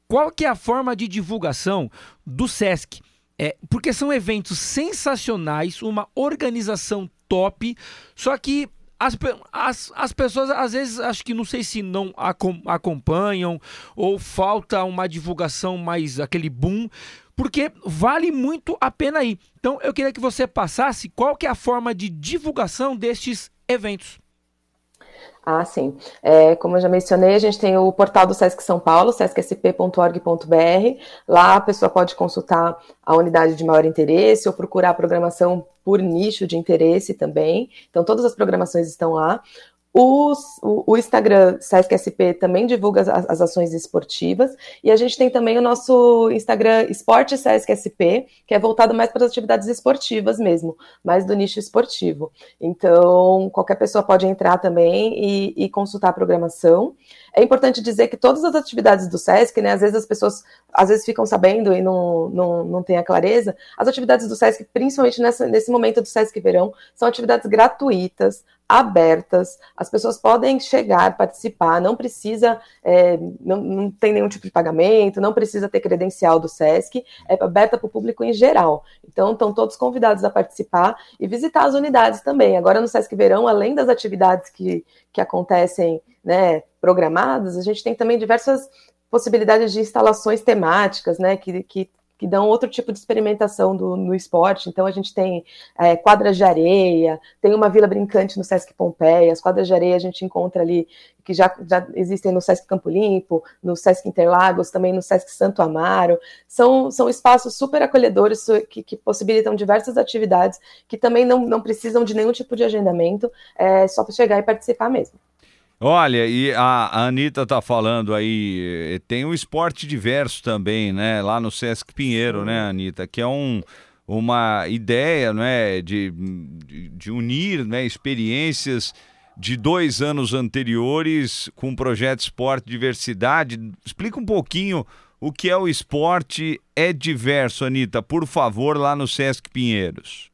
Qual que é a forma de divulgação do Sesc? É, porque são eventos sensacionais, uma organização top, só que as, as, as pessoas às vezes acho que não sei se não acompanham ou falta uma divulgação mais aquele boom porque vale muito a pena ir. Então eu queria que você passasse qual que é a forma de divulgação destes eventos. Ah, sim. É, como eu já mencionei, a gente tem o portal do Sesc São Paulo, sescsp.org.br. Lá a pessoa pode consultar a unidade de maior interesse ou procurar a programação por nicho de interesse também. Então, todas as programações estão lá. O, o, Instagram Sesc SP também divulga as, as, ações esportivas e a gente tem também o nosso Instagram Esporte Sesc SP, que é voltado mais para as atividades esportivas mesmo, mais do nicho esportivo. Então, qualquer pessoa pode entrar também e, e consultar a programação. É importante dizer que todas as atividades do SESC, né, às vezes as pessoas às vezes ficam sabendo e não, não, não têm a clareza, as atividades do SESC, principalmente nessa, nesse momento do SESC Verão, são atividades gratuitas, abertas, as pessoas podem chegar, participar, não precisa, é, não, não tem nenhum tipo de pagamento, não precisa ter credencial do SESC, é aberta para o público em geral. Então, estão todos convidados a participar e visitar as unidades também. Agora, no SESC Verão, além das atividades que, que acontecem né, programadas, a gente tem também diversas possibilidades de instalações temáticas, né, que, que que dão outro tipo de experimentação do, no esporte. Então, a gente tem é, quadras de areia, tem uma vila brincante no Sesc Pompeia, as quadras de areia a gente encontra ali, que já, já existem no Sesc Campo Limpo, no Sesc Interlagos, também no Sesc Santo Amaro. São, são espaços super acolhedores que, que possibilitam diversas atividades que também não, não precisam de nenhum tipo de agendamento, é só para chegar e participar mesmo. Olha, e a, a Anitta tá falando aí, eh, tem um esporte diverso também, né? Lá no Sesc Pinheiro, né, Anitta? Que é um, uma ideia, né, de, de, de unir né, experiências de dois anos anteriores com o projeto Esporte Diversidade. Explica um pouquinho o que é o esporte é diverso, Anitta, por favor, lá no Sesc Pinheiros.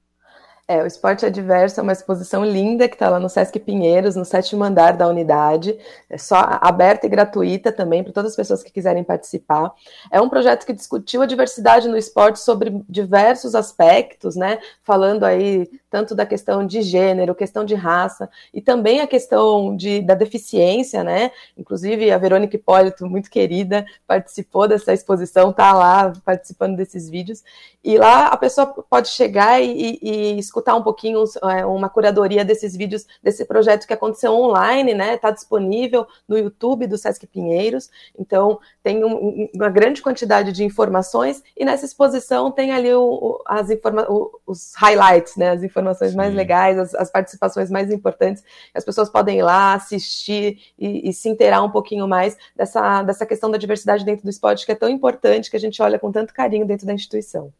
É, o Esporte é Diverso é uma exposição linda que está lá no Sesc Pinheiros, no sétimo andar da unidade. É só aberta e gratuita também para todas as pessoas que quiserem participar. É um projeto que discutiu a diversidade no esporte sobre diversos aspectos, né? Falando aí tanto da questão de gênero, questão de raça e também a questão de, da deficiência, né? Inclusive a Verônica Hipólito, muito querida, participou dessa exposição, tá lá participando desses vídeos. E lá a pessoa pode chegar e, e, e escutar um pouquinho é, uma curadoria desses vídeos desse projeto que aconteceu online, né? Está disponível no YouTube do Sesc Pinheiros. Então tem um, uma grande quantidade de informações e nessa exposição tem ali o, as informa os highlights, né? As informações mais Sim. legais, as, as, participações mais importantes. As pessoas podem ir lá assistir e, e se inteirar um pouquinho mais dessa, dessa questão da diversidade dentro do esporte que é tão importante que a gente olha com tanto carinho dentro da instituição.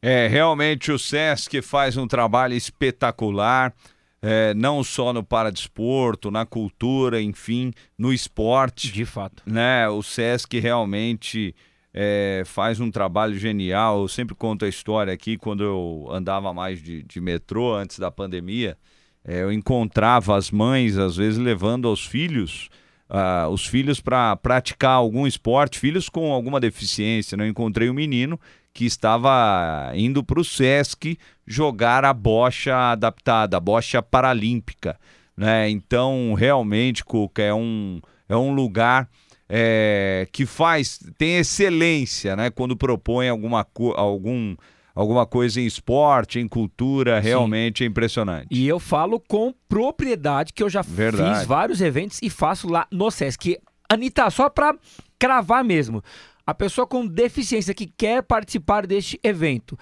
É, realmente o SESC faz um trabalho espetacular, é, não só no paradesporto, na cultura, enfim, no esporte. De fato. Né? O SESC realmente é, faz um trabalho genial. Eu sempre conto a história aqui, quando eu andava mais de, de metrô antes da pandemia, é, eu encontrava as mães, às vezes, levando aos filhos. Uh, os filhos para praticar algum esporte, filhos com alguma deficiência. Né? Eu encontrei um menino que estava indo para o Sesc jogar a bocha adaptada, a bocha paralímpica. Né? Então, realmente, Cuca, é um, é um lugar é, que faz, tem excelência né? quando propõe alguma, algum, alguma coisa em esporte, em cultura, realmente Sim. é impressionante. E eu falo com propriedade que eu já Verdade. fiz vários eventos e faço lá no Sesc. Anitta, só para cravar mesmo. A pessoa com deficiência que quer participar deste evento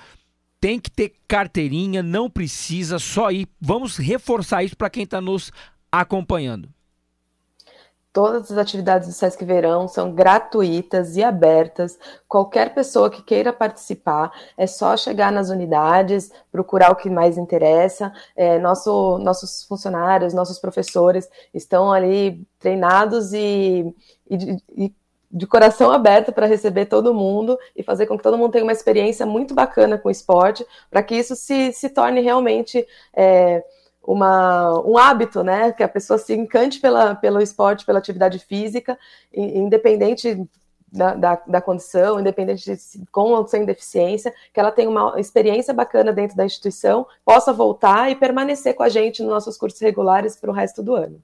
tem que ter carteirinha, não precisa só ir. Vamos reforçar isso para quem está nos acompanhando. Todas as atividades do Sesc Verão são gratuitas e abertas. Qualquer pessoa que queira participar, é só chegar nas unidades, procurar o que mais interessa. É, nosso, nossos funcionários, nossos professores estão ali treinados e, e, e de coração aberto para receber todo mundo e fazer com que todo mundo tenha uma experiência muito bacana com o esporte, para que isso se, se torne realmente é, uma, um hábito, né? Que a pessoa se encante pela, pelo esporte, pela atividade física, independente da, da, da, condição, independente de com ou sem deficiência, que ela tenha uma experiência bacana dentro da instituição, possa voltar e permanecer com a gente nos nossos cursos regulares para o resto do ano.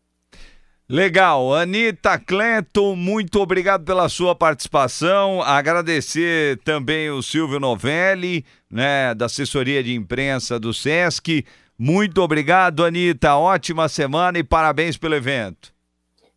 Legal, Anitta Cleto, muito obrigado pela sua participação. Agradecer também o Silvio Novelli, né, da assessoria de imprensa do SESC. Muito obrigado, Anitta. Ótima semana e parabéns pelo evento.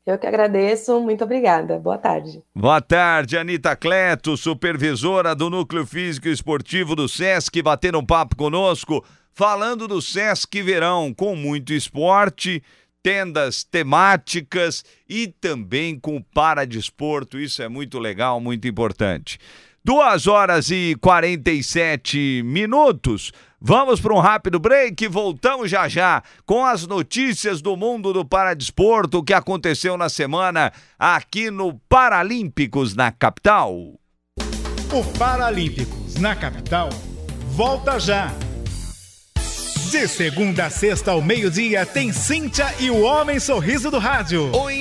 Eu que agradeço, muito obrigada. Boa tarde. Boa tarde, Anitta Cleto, supervisora do Núcleo Físico e Esportivo do SESC, batendo um papo conosco, falando do SESC Verão, com muito esporte tendas temáticas e também com paradesporto. Isso é muito legal, muito importante. Duas horas e 47 minutos. Vamos para um rápido break e voltamos já já com as notícias do mundo do paradesporto que aconteceu na semana aqui no Paralímpicos na capital. O Paralímpicos na capital volta já. De segunda a sexta ao meio-dia tem Cíntia e o Homem Sorriso do Rádio. Oi,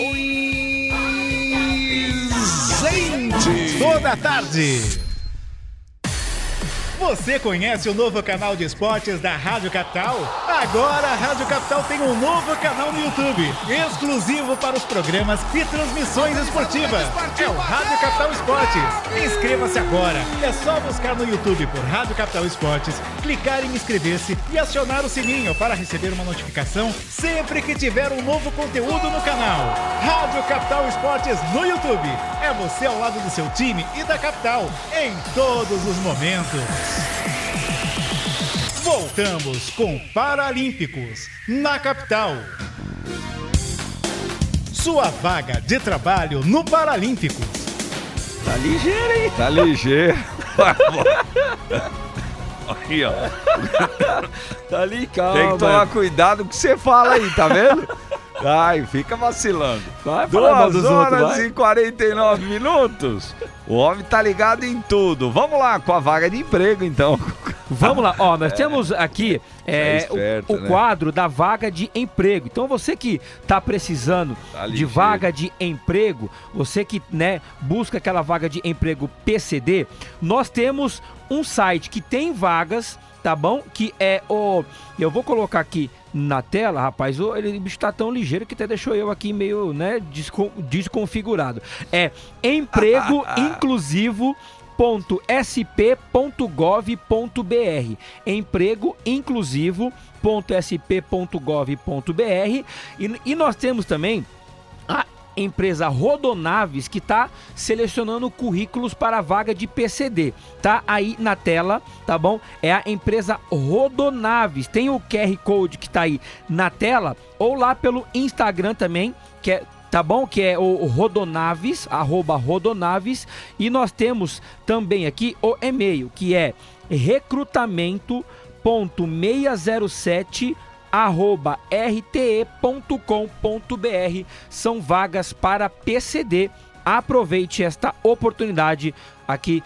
gente! Toda tarde. Você conhece o novo canal de esportes da Rádio Capital? Agora a Rádio Capital tem um novo canal no YouTube, exclusivo para os programas e transmissões esportivas. É o Rádio Capital Esportes. Inscreva-se agora. É só buscar no YouTube por Rádio Capital Esportes, clicar em inscrever-se e acionar o sininho para receber uma notificação sempre que tiver um novo conteúdo no canal. Rádio Capital Esportes no YouTube. É você ao lado do seu time e da capital em todos os momentos. Voltamos com Paralímpicos na capital. Sua vaga de trabalho no Paralímpicos. Tá ligeiro, hein? Tá ligeiro. Aqui, ó. tá ali, calma. Tem que tomar cuidado com o que você fala aí, tá vendo? Ai, fica vacilando. Vai, Duas horas outros, e 49 minutos. O homem tá ligado em tudo. Vamos lá com a vaga de emprego, então. Vamos lá, ó, nós é. temos aqui é, esperto, o, o né? quadro da vaga de emprego. Então você que está precisando tá de vaga de emprego, você que né, busca aquela vaga de emprego PCD, nós temos um site que tem vagas, tá bom? Que é o. Eu vou colocar aqui na tela, rapaz, o, ele, o bicho tá tão ligeiro que até deixou eu aqui meio, né, desconfigurado. É emprego inclusivo emprego inclusivo.sp.gov.br e, e nós temos também a empresa Rodonaves que está selecionando currículos para a vaga de PCD. Tá aí na tela, tá bom? É a empresa Rodonaves. Tem o QR Code que está aí na tela ou lá pelo Instagram também, que é tá bom? Que é o Rodonaves, arroba Rodonaves. E nós temos também aqui o e-mail, que é recrutamento.607 arroba rte.com.br. São vagas para PCD. Aproveite esta oportunidade aqui,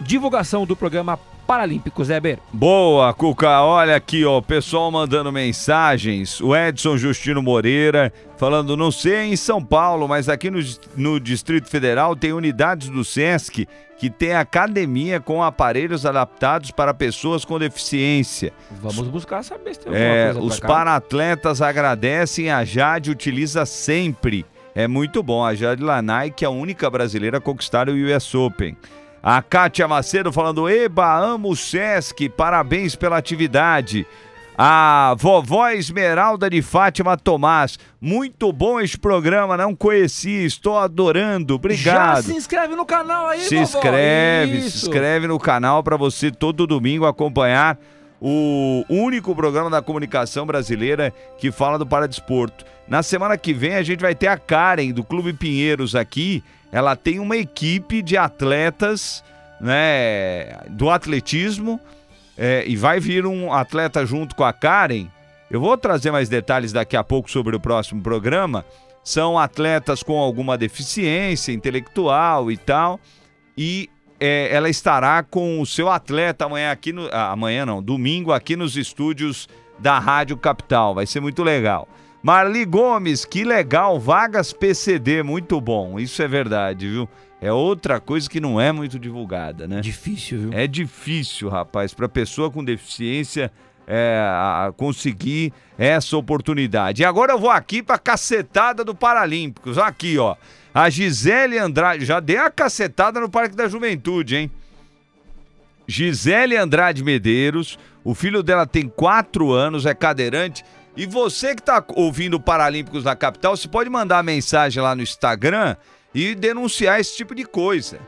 divulgação do programa Paralímpicos, Eber. Boa, Cuca. Olha aqui, ó, o pessoal mandando mensagens. O Edson Justino Moreira falando, não sei em São Paulo, mas aqui no, no Distrito Federal tem unidades do SESC que tem academia com aparelhos adaptados para pessoas com deficiência. Vamos buscar saber se tem alguma é, coisa Os para-atletas agradecem, a Jade utiliza sempre. É muito bom. A Jade Lanai, que é a única brasileira a conquistar o US Open. A Kátia Macedo falando: Eba, amo o Sesc, parabéns pela atividade. A vovó Esmeralda de Fátima Tomás. Muito bom este programa, não conheci, estou adorando. Obrigado. Já se inscreve no canal aí, Se vovó. inscreve, Isso. se inscreve no canal para você todo domingo acompanhar o único programa da comunicação brasileira que fala do paradesporto. Na semana que vem a gente vai ter a Karen do Clube Pinheiros aqui ela tem uma equipe de atletas né, do atletismo é, e vai vir um atleta junto com a Karen. Eu vou trazer mais detalhes daqui a pouco sobre o próximo programa. São atletas com alguma deficiência intelectual e tal. E é, ela estará com o seu atleta amanhã aqui no. Ah, amanhã não, domingo aqui nos estúdios da Rádio Capital. Vai ser muito legal. Marli Gomes, que legal, vagas PCD, muito bom. Isso é verdade, viu? É outra coisa que não é muito divulgada, né? Difícil, viu? É difícil, rapaz, para pessoa com deficiência é, conseguir essa oportunidade. E agora eu vou aqui para cacetada do Paralímpicos. Aqui, ó. A Gisele Andrade, já dei a cacetada no Parque da Juventude, hein? Gisele Andrade Medeiros, o filho dela tem quatro anos, é cadeirante e você que está ouvindo Paralímpicos na capital, você pode mandar mensagem lá no Instagram e denunciar esse tipo de coisa,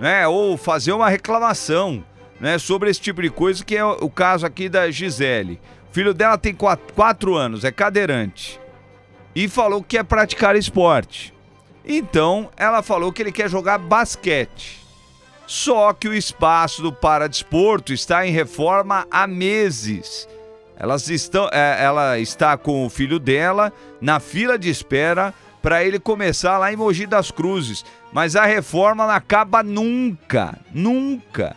né? Ou fazer uma reclamação, né? Sobre esse tipo de coisa, que é o caso aqui da Gisele. O filho dela tem quatro, quatro anos, é cadeirante. E falou que quer praticar esporte. Então, ela falou que ele quer jogar basquete. Só que o espaço do Paradesporto está em reforma há meses elas estão, é, ela está com o filho dela na fila de espera para ele começar lá em Mogi das Cruzes. Mas a reforma não acaba nunca, nunca.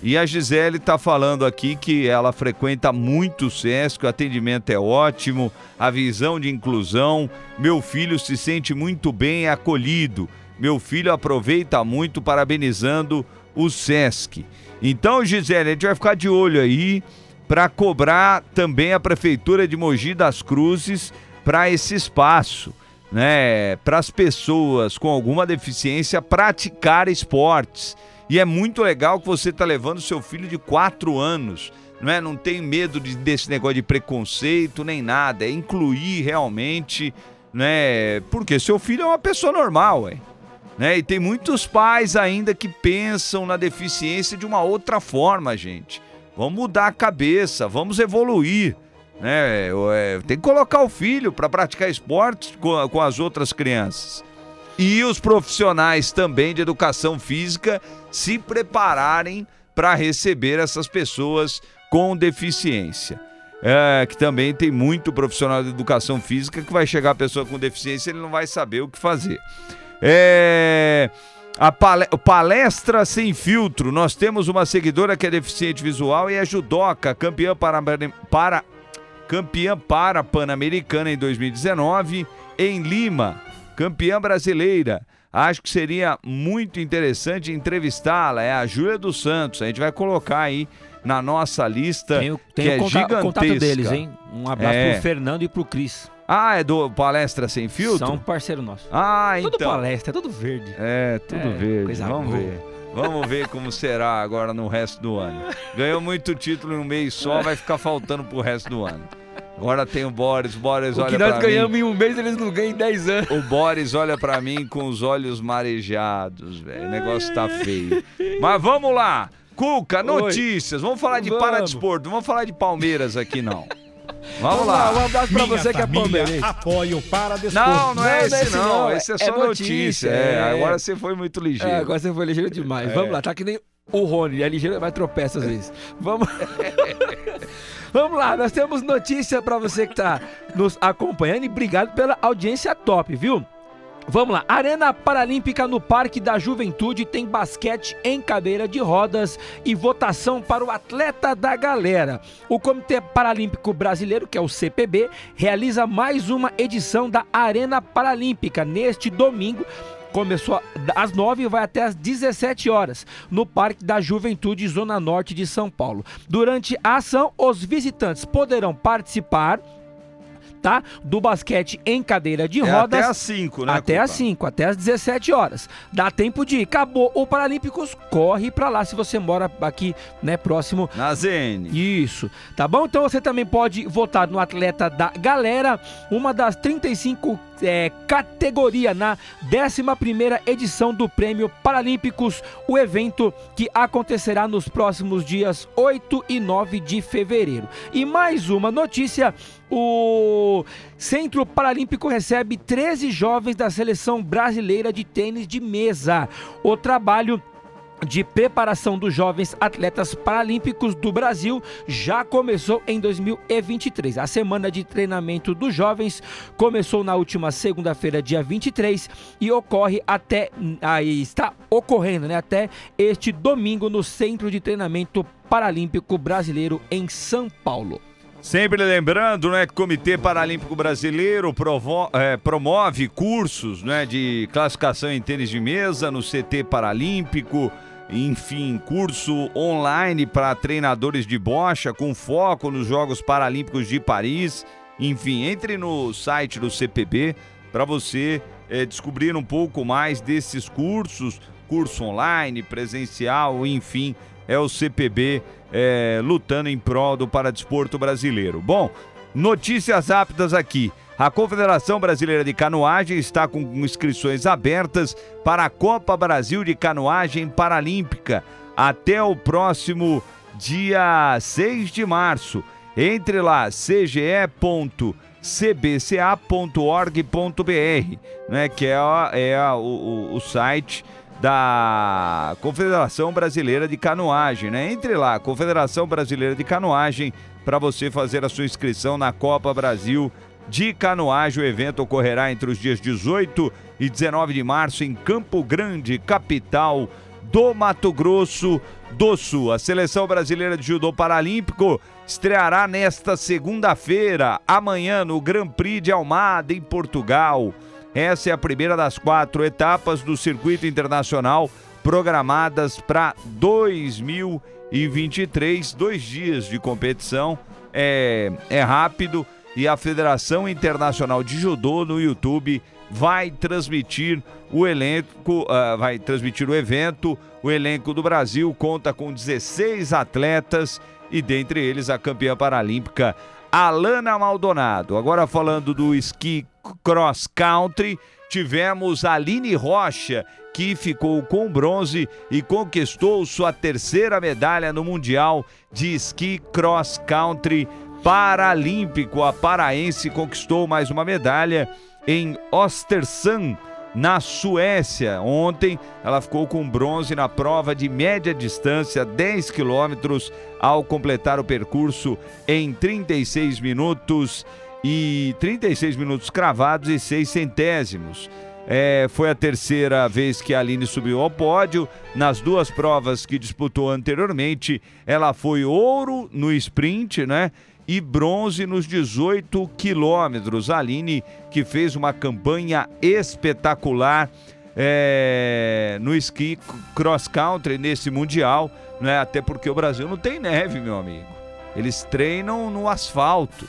E a Gisele está falando aqui que ela frequenta muito o SESC, o atendimento é ótimo, a visão de inclusão. Meu filho se sente muito bem acolhido. Meu filho aproveita muito, parabenizando o SESC. Então, Gisele, a gente vai ficar de olho aí para cobrar também a prefeitura de Mogi das Cruzes para esse espaço, né, para as pessoas com alguma deficiência praticar esportes. E é muito legal que você está levando seu filho de 4 anos, não é? Não tem medo de, desse negócio de preconceito nem nada, é incluir realmente, né? Porque seu filho é uma pessoa normal, é. Né? E tem muitos pais ainda que pensam na deficiência de uma outra forma, gente. Vamos mudar a cabeça, vamos evoluir. Né? É, tem que colocar o filho para praticar esporte com, com as outras crianças. E os profissionais também de educação física se prepararem para receber essas pessoas com deficiência. É, que também tem muito profissional de educação física que vai chegar a pessoa com deficiência ele não vai saber o que fazer. É. A palestra sem filtro. Nós temos uma seguidora que é deficiente visual e é judoca, campeã para, para campeã para Pan-Americana em 2019 em Lima, campeã brasileira. Acho que seria muito interessante entrevistá-la. É a Júlia dos Santos. A gente vai colocar aí na nossa lista tem o, tem que é gigantesca. contato deles, hein? Um abraço é. pro Fernando e pro Cris. Ah, é do Palestra Sem Filtro? São parceiro nosso. Ah, tudo então. palestra, é tudo verde. É, tudo é, verde. Vamos boa. ver. Vamos ver como será agora no resto do ano. Ganhou muito título em um mês só, vai ficar faltando pro resto do ano. Agora tem o Boris, o Boris o olha pra mim. que nós ganhamos em um mês, eles não ganham em 10 anos. O Boris olha para mim com os olhos marejados, velho. O negócio tá feio. Mas vamos lá. Cuca, notícias. Vamos falar de vamos. paradesporto, vamos falar de Palmeiras aqui não. Vamos, lá. Um abraço pra Minha você que é palmeirense. Apoio para desporto. Não, não é, esse não. não. Esse é, é só é notícia. É. é. Agora você foi muito ligeiro. É, agora você foi ligeiro demais. Vamos lá, tá que nem o Rony. É ligeiro, vai tropeça às vezes. Vamos. Vamos lá, nós temos notícia para você que está nos acompanhando e obrigado pela audiência top, viu? Vamos lá, Arena Paralímpica no Parque da Juventude tem basquete em cadeira de rodas e votação para o atleta da galera. O Comitê Paralímpico Brasileiro, que é o CPB, realiza mais uma edição da Arena Paralímpica neste domingo começou às 9 e vai até às 17 horas no Parque da Juventude, Zona Norte de São Paulo. Durante a ação, os visitantes poderão participar tá? Do basquete em cadeira de é rodas. Até às 5, né? Até às 5, até às 17 horas. Dá tempo de ir. Acabou o Paralímpicos, corre pra lá se você mora aqui, né, próximo. Na ZN. Isso. Tá bom? Então você também pode votar no atleta da galera, uma das 35 é, categoria na 11 edição do Prêmio Paralímpicos, o evento que acontecerá nos próximos dias 8 e 9 de fevereiro. E mais uma notícia: o Centro Paralímpico recebe 13 jovens da seleção brasileira de tênis de mesa. O trabalho de preparação dos jovens atletas paralímpicos do Brasil já começou em 2023. A semana de treinamento dos jovens começou na última segunda-feira, dia 23, e ocorre até aí está ocorrendo, né, até este domingo no Centro de Treinamento Paralímpico Brasileiro em São Paulo. Sempre lembrando, né, que o Comitê Paralímpico Brasileiro provo é, promove cursos, né, de classificação em tênis de mesa no CT Paralímpico enfim, curso online para treinadores de bocha com foco nos Jogos Paralímpicos de Paris. Enfim, entre no site do CPB para você é, descobrir um pouco mais desses cursos, curso online, presencial, enfim, é o CPB é, lutando em prol do paradesporto brasileiro. Bom, notícias rápidas aqui. A Confederação Brasileira de Canoagem está com inscrições abertas para a Copa Brasil de Canoagem Paralímpica até o próximo dia 6 de março. Entre lá, cge.cbca.org.br, né, que é, é o, o site da Confederação Brasileira de Canoagem, né? Entre lá, Confederação Brasileira de Canoagem, para você fazer a sua inscrição na Copa Brasil de canoagem. O evento ocorrerá entre os dias 18 e 19 de março em Campo Grande, capital do Mato Grosso do Sul. A seleção brasileira de judô paralímpico estreará nesta segunda-feira, amanhã, no Grand Prix de Almada, em Portugal. Essa é a primeira das quatro etapas do circuito internacional programadas para 2023. Dois dias de competição. É, é rápido e a Federação Internacional de Judô no YouTube vai transmitir o elenco, uh, vai transmitir o evento. O elenco do Brasil conta com 16 atletas e dentre eles a campeã paralímpica Alana Maldonado. Agora falando do esqui cross country, tivemos Aline Rocha, que ficou com bronze e conquistou sua terceira medalha no Mundial de esqui cross country paralímpico. A paraense conquistou mais uma medalha em Ostersund, na Suécia. Ontem ela ficou com bronze na prova de média distância, 10 quilômetros, ao completar o percurso em 36 minutos e 36 minutos cravados e 6 centésimos. É, foi a terceira vez que a Aline subiu ao pódio. Nas duas provas que disputou anteriormente, ela foi ouro no sprint, né? E bronze nos 18 quilômetros. Aline, que fez uma campanha espetacular é, no esqui cross country nesse mundial, né? até porque o Brasil não tem neve, meu amigo. Eles treinam no asfalto.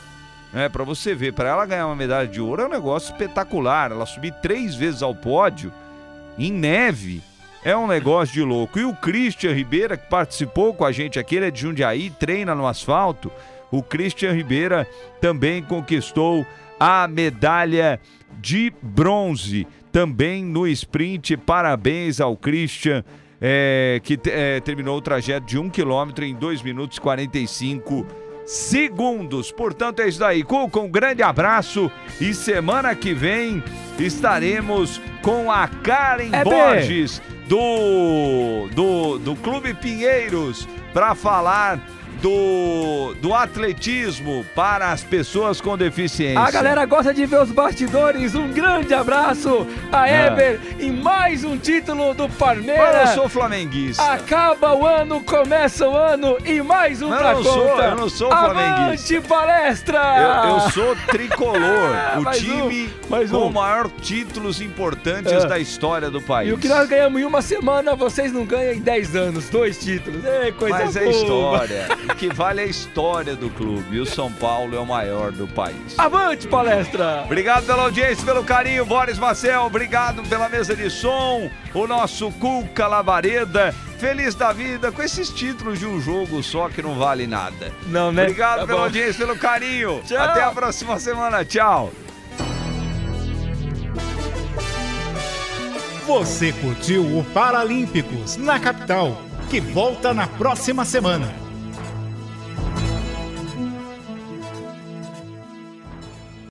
Né, para você ver, para ela ganhar uma medalha de ouro é um negócio espetacular. Ela subir três vezes ao pódio em neve é um negócio de louco. E o Christian Ribeira, que participou com a gente aqui, ele é de Jundiaí, treina no asfalto. O Christian Ribeira também conquistou a medalha de bronze, também no sprint. Parabéns ao Christian, é, que é, terminou o trajeto de 1 km em 2 minutos e 45 segundos. Portanto, é isso daí. Cuca, um grande abraço e semana que vem estaremos com a Karen é Borges do, do, do Clube Pinheiros para falar do, do atletismo para as pessoas com deficiência. A galera gosta de ver os bastidores. Um grande abraço a é. Eber em mais um título do Palmeiras. Eu sou flamenguista. Acaba o ano, começa o ano e mais um pra eu conta. Sou, eu não sou flamenguista. Avante palestra! Eu, eu sou tricolor, o time um, com um. maior títulos importantes é. da história do país. E o que nós ganhamos em uma semana, vocês não ganham em 10 anos, dois títulos. É coisa Mas é boa. é história. O que vale é a história do clube. E o São Paulo é o maior do país. Avante, palestra! Obrigado pela audiência, pelo carinho, Boris Marcel. Obrigado pela mesa de som. O nosso Cuca Lavareda. Feliz da vida com esses títulos de um jogo só que não vale nada. Não, né? Obrigado tá pela bom. audiência, pelo carinho. Tchau. Até a próxima semana. Tchau. Você curtiu o Paralímpicos na capital, que volta na próxima semana.